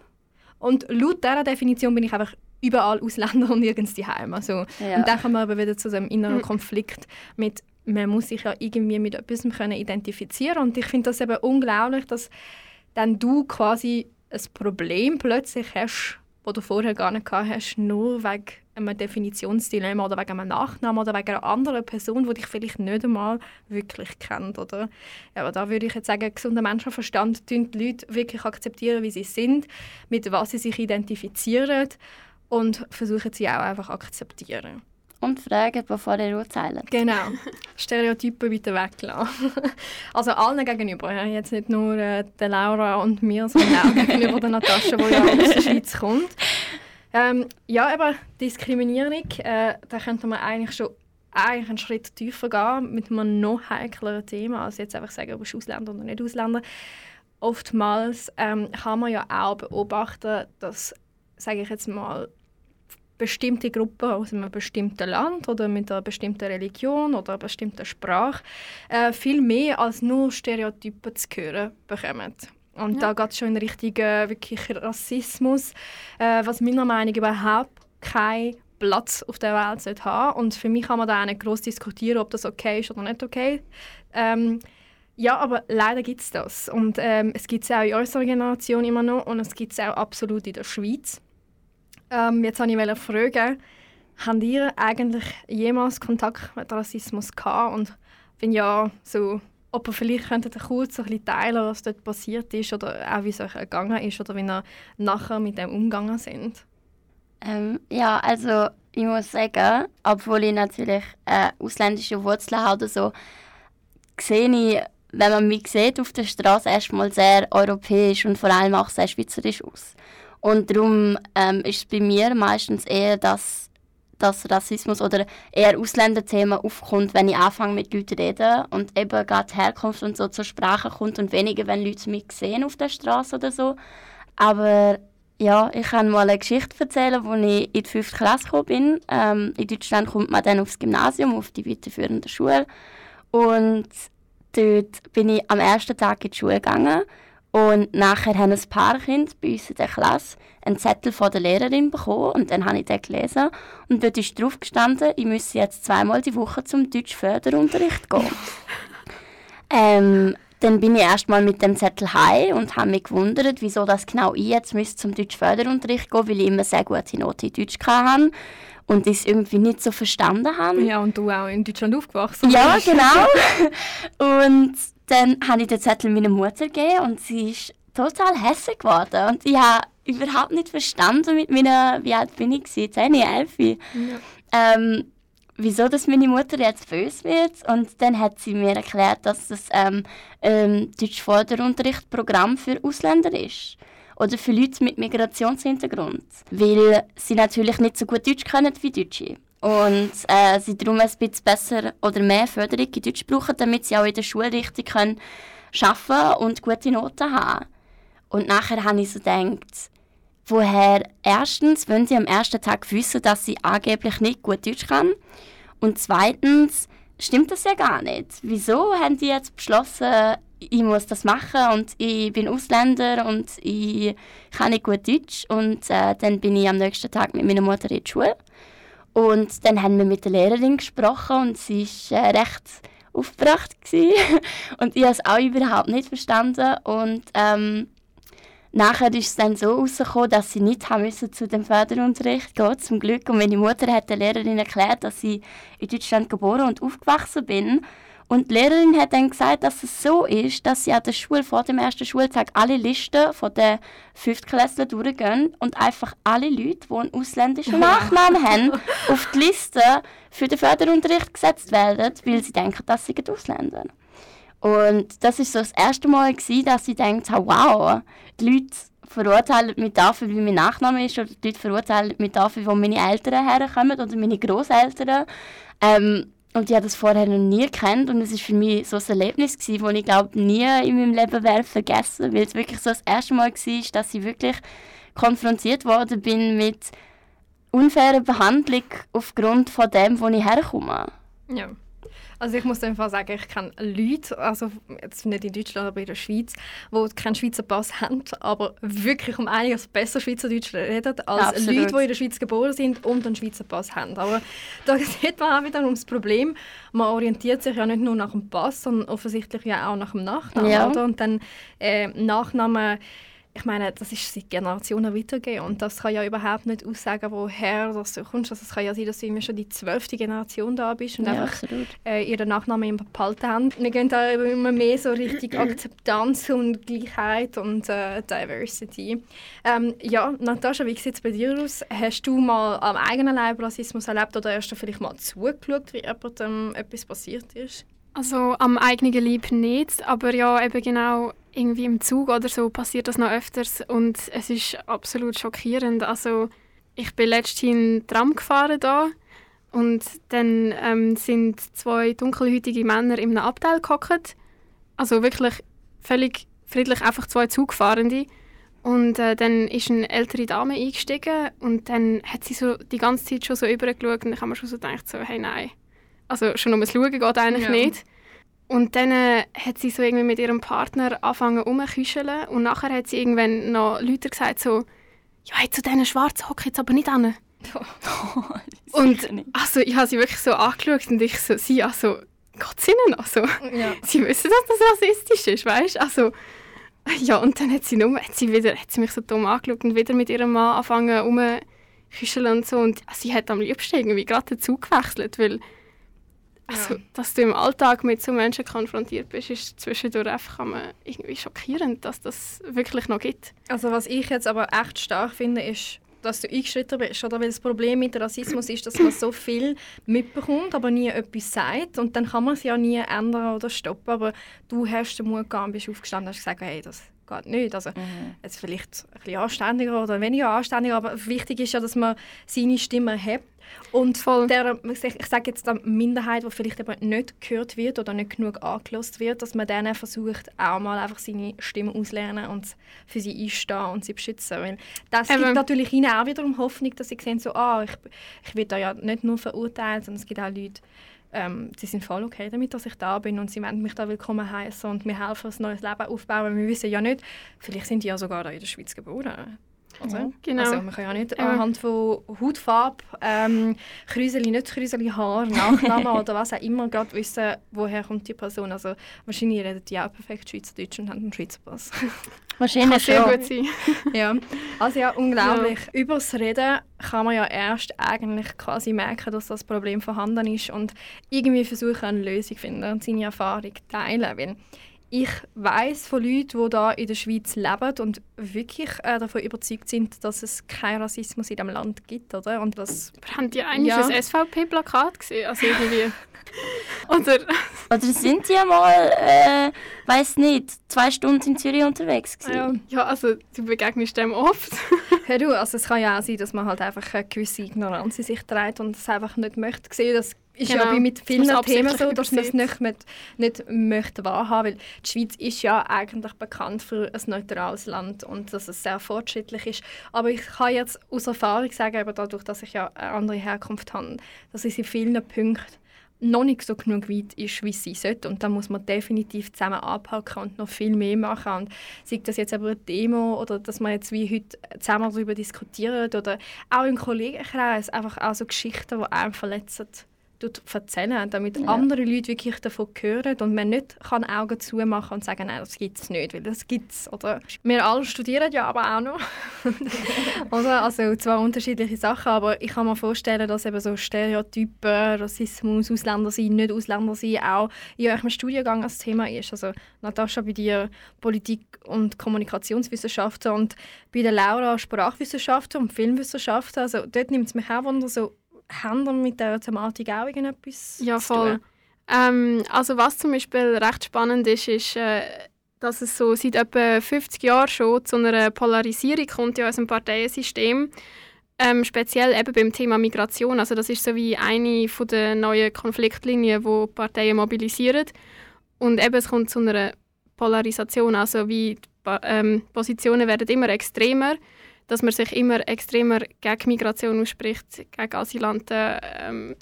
Und laut dieser Definition bin ich einfach überall Ausländer und nirgends die Heim. Also, ja. Und dann kommen wir aber wieder zu einem inneren hm. Konflikt mit man muss sich ja irgendwie mit etwas können identifizieren und ich finde das eben unglaublich, dass dann du quasi ein Problem plötzlich hast, das du vorher gar nicht gehabt hast, nur wegen einem Definitionsdilemma oder wegen einem Nachnamen oder wegen einer anderen Person, die dich vielleicht nicht einmal wirklich kennt. Oder? Aber da würde ich jetzt sagen, gesunder Menschenverstand tun die Leute wirklich akzeptieren, wie sie sind, mit was sie sich identifizieren und versuchen sie auch einfach akzeptieren und fragen, bevor ihr urteilt. Genau. Stereotypen weiter weglassen. (laughs) also allen gegenüber. Jetzt nicht nur äh, der Laura und mir, sondern auch gegenüber der Natascha, die ja aus der (laughs) Schweiz kommt. Ähm, ja, aber Diskriminierung, äh, da könnte man eigentlich schon eigentlich einen Schritt tiefer gehen mit einem noch heikleren Thema, als jetzt einfach sagen, ob du Ausländer oder nicht Ausländer. Oftmals ähm, kann man ja auch beobachten, dass, sage ich jetzt mal, bestimmte Gruppen aus einem bestimmten Land oder mit einer bestimmten Religion oder einer bestimmten Sprache äh, viel mehr als nur Stereotypen zu hören bekommen. Und ja. da geht es schon in Richtung äh, wirklich Rassismus, äh, was meiner Meinung nach überhaupt keinen Platz auf der Welt sollte haben. Und für mich kann man da auch nicht groß diskutieren, ob das okay ist oder nicht okay. Ähm, ja, aber leider gibt es das. Und ähm, es gibt es auch in unserer Generation immer noch und es gibt es auch absolut in der Schweiz. Ähm, jetzt wollte ich fragen, habt ihr eigentlich jemals Kontakt mit Rassismus gehabt? Und wenn ja, so, ob ihr vielleicht könntet kurz ein bisschen teilen, was dort passiert ist oder auch wie es euch gegangen ist oder wie ihr nachher mit dem umgegangen sind? Ähm, ja, also ich muss sagen, obwohl ich natürlich äh, ausländische Wurzeln habe, so, sehe ich, wenn man mich sieht auf der Straße, erstmal sehr europäisch und vor allem auch sehr schweizerisch aus. Und darum ähm, ist es bei mir meistens eher, dass, dass Rassismus oder eher Ausländerthema aufkommt, wenn ich anfange mit Leuten zu reden und eben gerade Herkunft und so zur Sprache kommt und weniger, wenn Leute mich sehen auf der Straße oder so. Aber ja, ich kann mal eine Geschichte erzählen, als ich in die 5. Klasse gekommen bin. Ähm, in Deutschland kommt man dann aufs Gymnasium, auf die weiterführende Schule. Und dort bin ich am ersten Tag in die Schule gegangen und nachher haben ein paar Kinder bei uns in der Klasse einen Zettel von der Lehrerin bekommen und dann habe ich den gelesen und dort ist drauf gestanden, ich müsse jetzt zweimal die Woche zum Deutschförderunterricht gehen. (laughs) ähm, dann bin ich erstmal mit dem Zettel heim und habe mich gewundert, wieso das genau ich jetzt müsste zum Deutschförderunterricht gehen, weil ich immer sehr gute Noten in Deutsch hatte und es irgendwie nicht so verstanden habe. Ja, und du auch in Deutschland aufgewachsen Ja, genau. (laughs) und dann habe ich den Zettel meiner Mutter gegeben und sie ist total hässlich geworden. Und ich habe überhaupt nicht verstanden mit meiner, wie alt bin ich, 10, 11. Ja. Ähm, wieso dass meine Mutter jetzt böse wird. Und dann hat sie mir erklärt, dass das ähm, ein Deutschvorderunterrichtprogramm für Ausländer ist. Oder für Leute mit Migrationshintergrund. Weil sie natürlich nicht so gut Deutsch können wie Deutsche und äh, sie darum ein bisschen besser oder mehr Förderung in Deutsch brauchen, damit sie auch in der Schule richtig können arbeiten und gute Noten haben. Und nachher habe ich so gedacht, woher erstens wollen sie am ersten Tag wissen, dass sie angeblich nicht gut Deutsch kann und zweitens stimmt das ja gar nicht. Wieso haben die jetzt beschlossen, ich muss das machen und ich bin Ausländer und ich kann nicht gut Deutsch und äh, dann bin ich am nächsten Tag mit meiner Mutter in die Schule und dann haben wir mit der Lehrerin gesprochen und sie war äh, recht aufgebracht. (laughs) und ich habe es auch überhaupt nicht verstanden. Und ähm, Nachher ist es dann so rausgekommen, dass sie nicht haben müssen zu dem Förderunterricht gehen, zum Glück. Und meine Mutter hat der Lehrerin erklärt, dass ich in Deutschland geboren und aufgewachsen bin. Und die Lehrerin hat dann gesagt, dass es so ist, dass sie an der Schule vor dem ersten Schultag alle Listen von den Fünftklässlern durchgehen und einfach alle Leute, die einen ausländischen Nachnamen haben, (laughs) auf die Liste für den Förderunterricht gesetzt werden, weil sie denken, dass sie Ausländer Und das ist so das erste Mal, gewesen, dass ich dachte, wow, die Leute verurteilen mich dafür, wie mein Nachname ist, oder die Leute verurteilen mich dafür, wo meine Eltern herkommen oder meine Großeltern. Ähm, und ich habe das vorher noch nie gekannt und es war für mich so ein Erlebnis das ich glaube nie in meinem Leben werde vergessen, weil es wirklich so das erste Mal war, dass ich wirklich konfrontiert worden bin mit unfairer Behandlung aufgrund von dem, wo ich herkomme. Ja. Also ich muss einfach sagen, ich kenne Leute, also jetzt nicht in Deutschland, aber in der Schweiz, die keinen Schweizer Pass haben, aber wirklich um einiges besser Schweizerdeutsch reden, als Absolut. Leute, die in der Schweiz geboren sind und einen Schweizer Pass haben. Aber da (laughs) sieht man auch wieder ums Problem, man orientiert sich ja nicht nur nach dem Pass, sondern offensichtlich ja auch nach dem Nachnamen. Ja. Oder? Und dann äh, Nachnamen ich meine, das ist seit Generationen weitergegeben und das kann ja überhaupt nicht aussagen, woher das du kommst. Also es kann ja sein, dass du immer schon die zwölfte Generation da bist und ja, einfach äh, ihren Nachnamen immer behalten haben. Wir gehen da immer mehr so Richtung (clears throat) Akzeptanz und Gleichheit und äh, Diversity. Ähm, ja, Natascha, wie sieht es bei dir aus? Hast du mal am eigenen Leib Rassismus erlebt oder hast du vielleicht mal zugeschaut, wie jemandem etwas passiert ist? Also am eigenen Leib nicht, aber ja, eben genau irgendwie im Zug oder so passiert das noch öfters und es ist absolut schockierend. Also ich bin letztens in Tram gefahren da und dann ähm, sind zwei dunkelhäutige Männer in einem Abteil gehockt. Also wirklich völlig friedlich einfach zwei Zugfahrende. Und äh, dann ist eine ältere Dame eingestiegen und dann hat sie so die ganze Zeit schon so übergeschaut und ich habe mir schon so gedacht, so, hey nein. Also schon um das Schauen geht eigentlich ja. nicht. Und dann äh, hat sie so irgendwie mit ihrem Partner angefangen rumzuküscheln und nachher hat sie irgendwann noch Leute gesagt so, ja, hey, zu diesen Schwarzen hocke jetzt aber nicht an. (laughs) Oh, und also, ich habe sie wirklich so angeschaut und ich so, sie also, Gott ihnen also, ja. (laughs) sie wissen, dass das rassistisch ist, weißt Also, ja, und dann hat sie, nur, hat sie, wieder, hat sie mich so dumm angeschaut und wieder mit ihrem Mann angefangen rumzuküscheln und so und sie hat am liebsten irgendwie gerade dazu gewechselt, weil also, dass du im Alltag mit so Menschen konfrontiert bist, ist zwischendurch einfach irgendwie schockierend, dass das wirklich noch gibt. Also was ich jetzt aber echt stark finde, ist, dass du eingeschritten bist. Oder? Weil das Problem mit Rassismus ist, dass man so viel mitbekommt, aber nie etwas sagt. Und dann kann man es ja nie ändern oder stoppen. Aber du hast den Mut gehabt, bist aufgestanden und hast gesagt, hey, das geht nicht. Also, mhm. jetzt vielleicht ein bisschen anständiger oder weniger anständiger, aber wichtig ist ja, dass man seine Stimme hat und Voll. der, ich sage jetzt die Minderheit, die vielleicht eben nicht gehört wird oder nicht genug angelost wird, dass man dann versucht, auch mal einfach seine Stimme auszulernen und für sie einstehen und sie beschützen. Weil das eben. gibt natürlich ihnen auch wiederum Hoffnung, dass sie sehen, so, ah, ich, ich werde da ja nicht nur verurteilt, sondern es gibt auch Leute, ähm, sie sind voll okay damit, dass ich da bin und sie wollen mich da willkommen heißen und mir helfen, ein neues Leben aufzubauen. Wir wissen ja nicht, vielleicht sind die ja sogar da in der Schweiz geboren. Also, ja, genau. also man kann ja nicht anhand von Hautfarbe, ähm, Krüseli, nicht Krüseli, Haar, Nachnamen (laughs) oder was auch immer gerade wissen, woher kommt die Person. Also wahrscheinlich reden die auch perfekt Schweizerdeutsch und haben einen Schweizer Pass. (laughs) Wahrscheinlich kann sehr gut sein. (laughs) ja, also ja, unglaublich. Ja. Über das Reden kann man ja erst eigentlich quasi merken, dass das Problem vorhanden ist und irgendwie versuchen, eine Lösung zu finden und seine Erfahrung teilen. Weil ich weiß von Leuten, die hier in der Schweiz leben und wirklich äh, davon überzeugt sind, dass es keinen Rassismus in diesem Land gibt, oder? Und das, Wir haben die eigentlich ja. ein SVP-Plakat gesehen, also irgendwie... (laughs) oder... oder sind die mal, äh, weiß nicht, zwei Stunden in Zürich unterwegs gewesen? Ja, ja also du begegnest dem oft. (laughs) Hör du, also es kann ja auch sein, dass man halt einfach eine gewisse Ignoranz in sich trägt und es einfach nicht möchte sehen, dass ist genau. ja wie mit vielen Themen so, dass man es nicht, mit, nicht möchte wahrhaben weil die Schweiz ist ja eigentlich bekannt für ein neutrales Land und dass es sehr fortschrittlich ist. Aber ich kann jetzt aus Erfahrung sagen, aber dadurch, dass ich ja eine andere Herkunft habe, dass es in vielen Punkten noch nicht so genug weit ist, wie sie sollte. Und da muss man definitiv zusammen anpacken und noch viel mehr machen. Und sei das jetzt aber eine Demo oder dass man jetzt wie heute zusammen darüber diskutiert oder auch im Kollegenkreis einfach auch so Geschichten, die einem verletzen erzählen, damit ja. andere Leute wirklich davon hören und man nicht kann Augen zumachen und sagen, nein, das gibt es nicht, weil das gibt es. wir alle studieren ja aber auch noch. (laughs) oder? Also zwar unterschiedliche Sachen, aber ich kann mir vorstellen, dass eben so Stereotypen, Rassismus, Ausländer sein, nicht Ausländer sein, auch in eurem Studiengang als Thema ist. Also Natascha bei dir Politik und Kommunikationswissenschaften und bei der Laura Sprachwissenschaften und Filmwissenschaften. Also dort nimmt es mich auch wunder, so, haben mit dieser Thematik auch irgendetwas Ja, voll. Ähm, also was zum Beispiel recht spannend ist, ist, äh, dass es so seit etwa 50 Jahren schon zu einer Polarisierung kommt in unserem Parteiensystem. Ähm, speziell eben beim Thema Migration. Also das ist so wie eine von der neuen Konfliktlinien, wo Parteien mobilisieren. Und eben es kommt zu einer Polarisation, also wie die ähm, Positionen werden immer extremer, dass man sich immer extremer gegen Migration ausspricht, gegen Asylanten, ähm,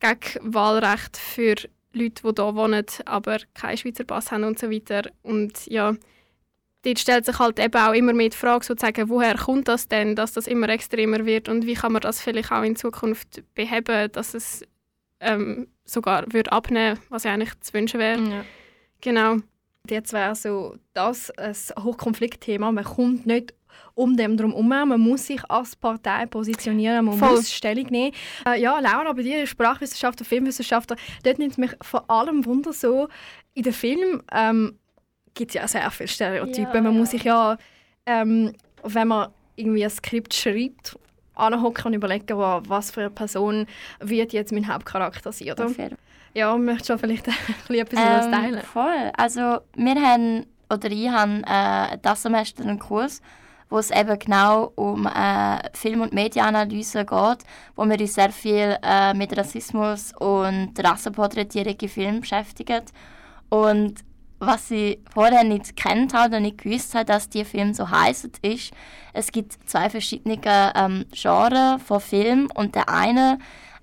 gegen Wahlrecht für Leute, die hier wohnen, aber keinen Schweizer Pass haben und so weiter. Und ja, dort stellt sich halt eben auch immer mehr die Frage, sozusagen, woher kommt das denn, dass das immer extremer wird und wie kann man das vielleicht auch in Zukunft beheben, dass es ähm, sogar wird abnehmen was ja eigentlich zu wünschen wäre. Ja. Genau. Jetzt wäre so das ein Hochkonfliktthema. Man kommt nicht um dem drum herum. Man muss sich als Partei positionieren, man Voll. muss Stellung nehmen. Äh, ja, Laura, bei dir Sprachwissenschaftler, Filmwissenschaftler, dort nimmt mich vor allem Wunder so, in den Filmen ähm, gibt es ja sehr viele Stereotypen. Ja, man muss sich ja, ähm, wenn man irgendwie ein Skript schreibt, anhocken und überlegen, was für eine Person wird jetzt mein Hauptcharakter sein, oder? Okay. Ja, möchtest du vielleicht (laughs) ein etwas ähm, teilen? Voll. Also wir haben, oder ich habe äh, das Semester einen Kurs, wo es eben genau um äh, Film- und Medienanalyse geht, wo wir uns sehr viel äh, mit Rassismus und Rassenporträtierung in Filmen beschäftigen. Und was ich vorher nicht kennt habe oder nicht gewusst habe, dass die Film so heißen, ist, es gibt zwei verschiedene ähm, Genres von Film und der eine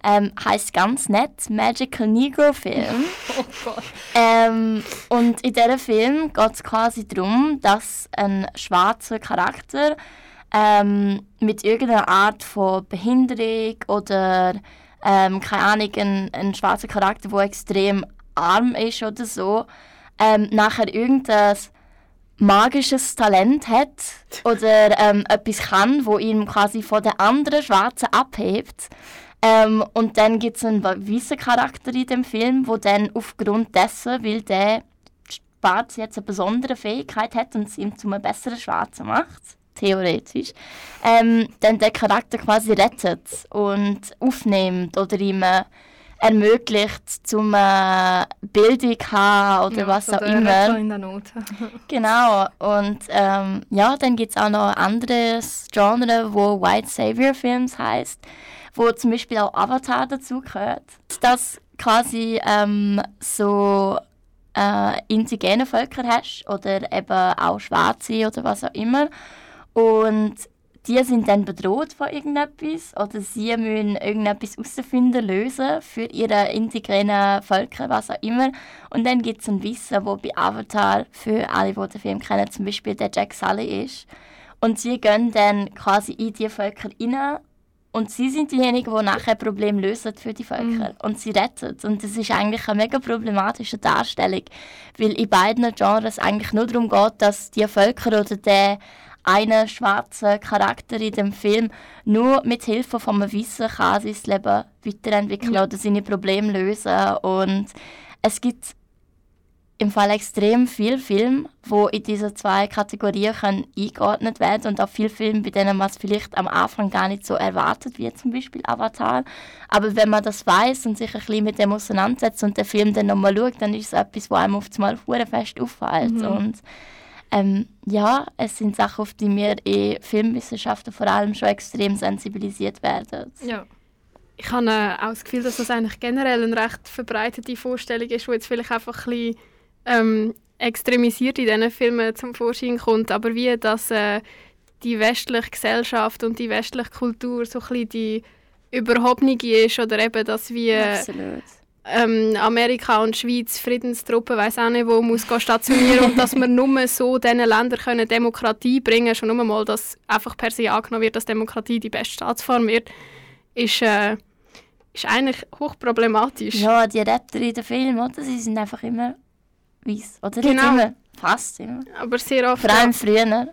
ähm, heißt ganz nett Magical Negro Film. (laughs) oh Gott. Ähm, und in diesem Film geht es quasi darum, dass ein schwarzer Charakter ähm, mit irgendeiner Art von Behinderung oder ähm, keine Ahnung, ein, ein schwarzer Charakter, der extrem arm ist oder so, ähm, nachher irgendein magisches Talent hat oder ähm, etwas kann, wo ihn quasi von den anderen Schwarzen abhebt. Ähm, und dann gibt es einen weißen Charakter in dem Film, wo dann aufgrund dessen, weil der Schwarze jetzt eine besondere Fähigkeit hat und es ihm zu einem besseren Schwarzen macht, theoretisch, ähm, dann der Charakter quasi rettet und aufnimmt oder ihm äh, ermöglicht, zum äh, Bildung haben oder ja, was auch immer. in der Not. (laughs) genau. Und ähm, ja, dann gibt es auch noch ein anderes Genre, wo White Savior Films heißt, wo zum Beispiel auch Avatar dazu gehört. Dass quasi ähm, so äh, indigene Völker hast oder eben auch Schwarze oder was auch immer. Und die sind dann bedroht von irgendetwas oder sie müssen irgendetwas herausfinden, lösen für ihre indigenen Völker, was auch immer. Und dann gibt es ein Wissen, wo bei Avatar, für alle, die den Film kennen, zum Beispiel der Jack Sully ist. Und sie gehen dann quasi in die Völker rein und sie sind diejenigen, die nachher Probleme lösen für die Völker. Mhm. Und sie retten. Und das ist eigentlich eine mega problematische Darstellung, weil in beiden Genres eigentlich nur darum geht, dass die Völker oder der einen schwarzen Charakter in dem Film nur mit Hilfe von einem Wissen kann sein Leben weiterentwickeln mhm. oder seine Probleme lösen. Und es gibt im Fall extrem viele Filme, die in diese zwei Kategorien können eingeordnet werden und auch viele Filme, bei denen man es vielleicht am Anfang gar nicht so erwartet, wie zum Beispiel Avatar. Aber wenn man das weiß und sich ein bisschen mit dem auseinandersetzt und den Film dann nochmal schaut, dann ist es etwas, was einem auf einmal fest auffällt. Mhm. Und ähm, ja, es sind Sachen, auf die wir in Filmwissenschaften vor allem schon extrem sensibilisiert werden. Ja. Ich habe äh, auch das Gefühl, dass das eigentlich generell eine recht verbreitete Vorstellung ist, die jetzt vielleicht einfach ein bisschen ähm, extremisiert in diesen Filmen zum Vorschein kommt, aber wie dass äh, die westliche Gesellschaft und die westliche Kultur so ein die überhobene ist oder eben, dass wir Absolut ähm, Amerika und Schweiz Friedenstruppen, weiß auch nicht, wo muss stationieren und dass wir nur so diesen Ländern können Demokratie bringen schon nur mal, dass einfach per se angenommen wird, dass Demokratie die beste Staatsform wird, ist, äh, ist eigentlich hochproblematisch. Ja, die Retter in den Filmen, oder? Sie sind einfach immer weiß. Oder Genau. nicht immer, fast immer. Aber sehr oft. Vor allem früher.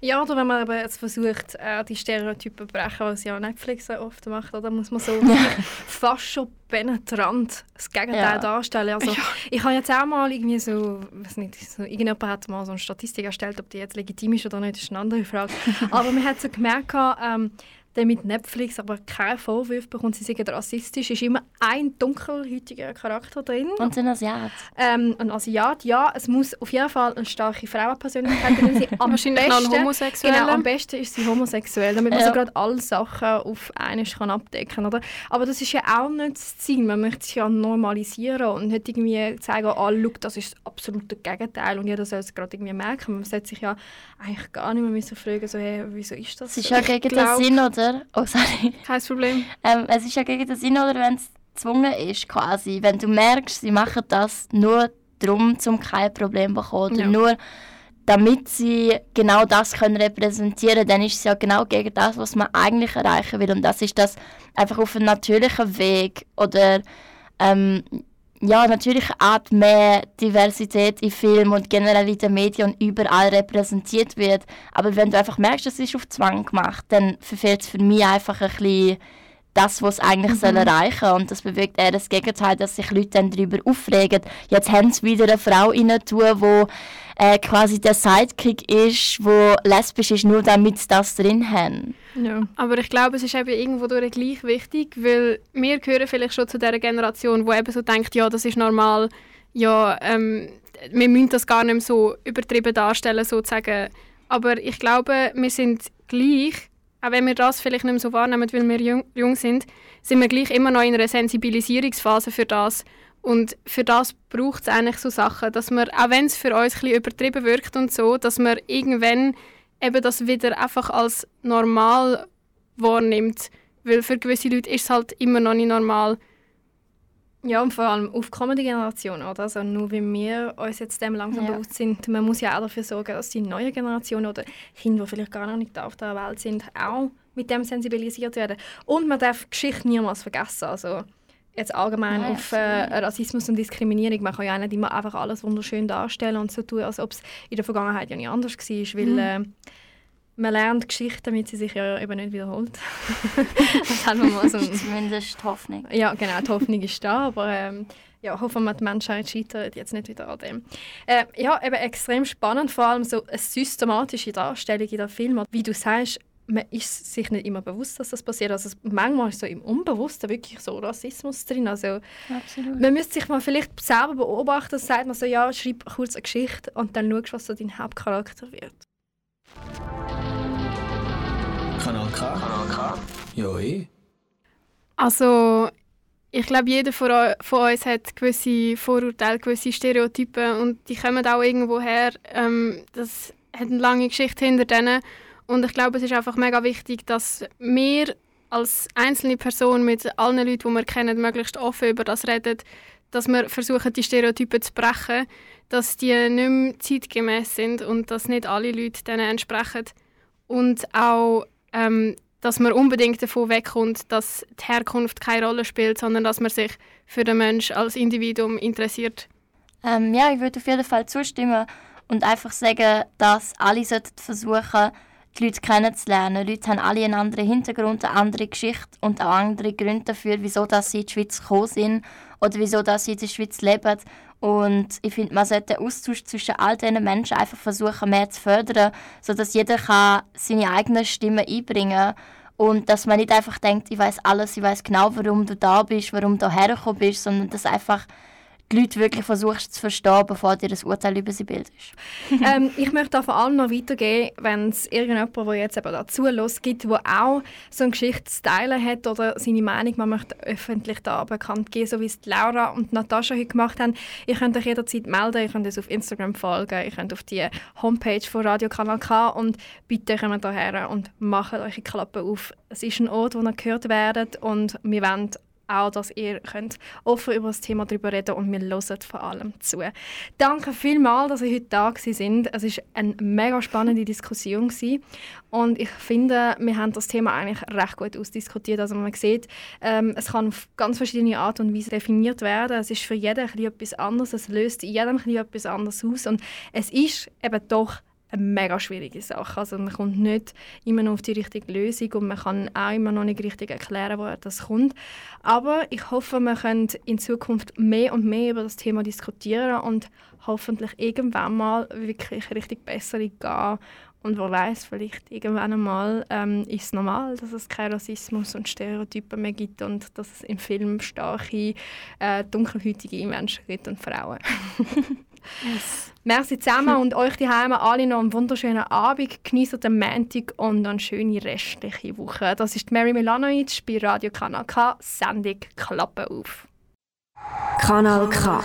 Ja, oder wenn man eben jetzt versucht, äh, die Stereotypen zu brechen, was ja Netflix oft macht, oder muss man so (laughs) fast schon penetrant das Gegenteil Ja. darstellen. Also, Ich habe jetzt auch mal irgendwie so, weiß nicht, so, irgendjemand hat mal so eine Statistik erstellt, ob die jetzt legitim ist oder nicht, ist eine andere Frage. (laughs) aber man hat so gemerkt, ähm, der mit Netflix aber keinen Vorwurf bekommt, sie seien rassistisch, ist immer ein dunkelhäutiger Charakter drin. Und sind Asiat. Ähm, ein Asiat, ja, es muss auf jeden Fall eine starke Frauenpersönlichkeit drin sein. Am Wahrscheinlich noch ein besten- Homosexueller. Genau, am besten ist sie homosexuell, damit man Ja. so gerade alle Sachen auf einmal kann abdecken kann. Aber das ist ja auch nicht das Ziel. Man möchte es ja normalisieren und nicht irgendwie zeigen, oh, schau, das ist das absolute Gegenteil und jeder soll es gerade irgendwie merken. Man sollte sich ja eigentlich gar nicht mehr müssen fragen, so, hey, wieso ist das Es ist ja gegen den Sinn, oder? Oh, sorry. Kein Problem. Ähm, es ist ja gegen den Sinn, oder wenn es gezwungen ist, quasi. Wenn du merkst, sie machen das nur darum, um kein Problem zu bekommen. Oder Ja. nur damit sie genau das können repräsentieren dann ist es ja genau gegen das, was man eigentlich erreichen will. Und das ist das einfach auf einem natürlichen Weg oder ähm, ja, natürliche Art mehr Diversität in Film und generell in den Medien und überall repräsentiert wird. Aber wenn du einfach merkst, es ist auf Zwang gemacht, dann verfehlt es für mich einfach ein bisschen das, was es eigentlich soll erreichen Und das bewirkt eher das Gegenteil, dass sich Leute dann darüber aufregen. Jetzt haben sie wieder eine Frau rein tun, wo äh, quasi der Sidekick ist, wo lesbisch ist, nur damit sie das drin haben. Ja. Aber ich glaube, es ist eben irgendwo durch gleich wichtig, weil wir gehören vielleicht schon zu der Generation, wo eben so denkt, ja, das ist normal, ja, ähm, wir müssen das gar nicht so übertrieben darstellen, sozusagen. Aber ich glaube, wir sind gleich, auch wenn wir das vielleicht nicht mehr so wahrnehmen, weil wir jung, jung sind, sind wir gleich immer noch in einer Sensibilisierungsphase für das. Und für das braucht es eigentlich so Sachen, dass man, auch wenn es für uns ein übertrieben wirkt und so, dass man irgendwann eben das wieder einfach als normal wahrnimmt. Weil für gewisse Leute ist es halt immer noch nicht normal. Ja, und vor allem aufkommende Generation, oder? Also nur wie wir uns jetzt dem langsam Ja. bewusst sind, man muss ja auch dafür sorgen, dass die neue Generation oder Kinder, die vielleicht gar noch nicht auf der Welt sind, auch mit dem sensibilisiert werden. Und man darf Geschichte niemals vergessen. Also jetzt allgemein Ja, auf äh, Rassismus und Diskriminierung. Man kann ja nicht immer einfach alles wunderschön darstellen und so tun, als ob es in der Vergangenheit ja nicht anders war, weil äh, man lernt Geschichte, damit sie sich ja eben nicht wiederholt. (laughs) das haben wir mal so ein Zumindest die Hoffnung. ja, genau, die Hoffnung ist da, aber ähm, ja, hoffen wir, die Menschheit scheitert jetzt nicht wieder an dem. Äh, ja, eben extrem spannend, vor allem so eine systematische Darstellung in den Film. Wie du sagst, man ist sich nicht immer bewusst, dass das passiert. Also manchmal ist so im Unbewussten wirklich so Rassismus drin. Also Absolut. man müsste sich mal vielleicht selber beobachten, sagt man so, ja, schreib kurz eine Geschichte und dann schaust, was so dein Hauptcharakter wird. Kanal K. Kanal K. Ja, eh. Also, ich glaube, jeder von uns hat gewisse Vorurteile, gewisse Stereotypen und die kommen auch irgendwo her. Ähm, das hat eine lange Geschichte hinter denen. Und ich glaube, es ist einfach mega wichtig, dass wir als einzelne Person mit allen Leuten, die wir kennen, möglichst offen über das reden, dass wir versuchen, die Stereotypen zu brechen, dass die nicht mehr zeitgemäß sind und dass nicht alle Leute denen entsprechen. Und auch, ähm, dass man unbedingt davon wegkommt, dass die Herkunft keine Rolle spielt, sondern dass man sich für den Mensch als Individuum interessiert. Ähm, ja, ich würde auf jeden Fall zustimmen und einfach sagen, dass alle sollten versuchen, die Leute kennenzulernen. Leute haben alle einen anderen Hintergrund, eine andere Geschichte und auch andere Gründe dafür, wieso dass sie in die Schweiz gekommen sind oder wieso dass sie in der Schweiz leben. Und ich finde, man sollte den Austausch zwischen all diesen Menschen einfach versuchen, mehr zu fördern, sodass jeder kann seine eigene Stimme einbringen kann. Und dass man nicht einfach denkt, ich weiß alles, ich weiß genau, warum du da bist, warum du hergekommen bist, sondern dass einfach die Leute wirklich versuchst zu verstehen, bevor dir das Urteil über sie bildest. (laughs) (laughs) ähm, ich möchte da vor allem noch weitergehen, wenn es irgendjemand, der jetzt eben dazu los gibt, der auch so eine Geschichte zu teilen hat oder seine Meinung man möchte öffentlich da bekannt geben, so wie es Laura und Natascha heute gemacht haben. Ihr könnt euch jederzeit melden, ihr könnt uns auf Instagram folgen, ihr könnt auf die Homepage von Radio Kanal K und bitte kommt hierher und macht eure Klappe auf. Es ist ein Ort, wo ihr gehört werdet und wir wollen auch, dass ihr könnt offen über das Thema darüber reden und wir hören vor allem zu. Danke vielmals, dass ihr heute da sind. Es war eine mega spannende Diskussion gewesen. und ich finde, wir haben das Thema eigentlich recht gut ausdiskutiert. Also man sieht, ähm, es kann auf ganz verschiedene Art und Weise definiert werden. Es ist für jeden etwas anderes. Es löst jedem etwas anderes aus und es ist eben doch eine mega schwierige Sache. Also man kommt nicht immer noch auf die richtige Lösung und man kann auch immer noch nicht richtig erklären, woher das kommt. Aber ich hoffe, wir können in Zukunft mehr und mehr über das Thema diskutieren und hoffentlich irgendwann mal wirklich richtig bessere gehen. Und wer weiß, vielleicht irgendwann einmal ähm, ist es normal, dass es keinen Rassismus und Stereotypen mehr gibt und dass es im Film starke, äh, dunkelhäutige Menschen gibt und Frauen. (laughs) Yes. Merci zusammen und euch die Heime alle noch einen wunderschönen Abend. Genießt den Montag und eine schöne restliche Woche. Das ist Mary Milanovic bei Radio Kanal K. Sendung Klappe auf. Kanal K.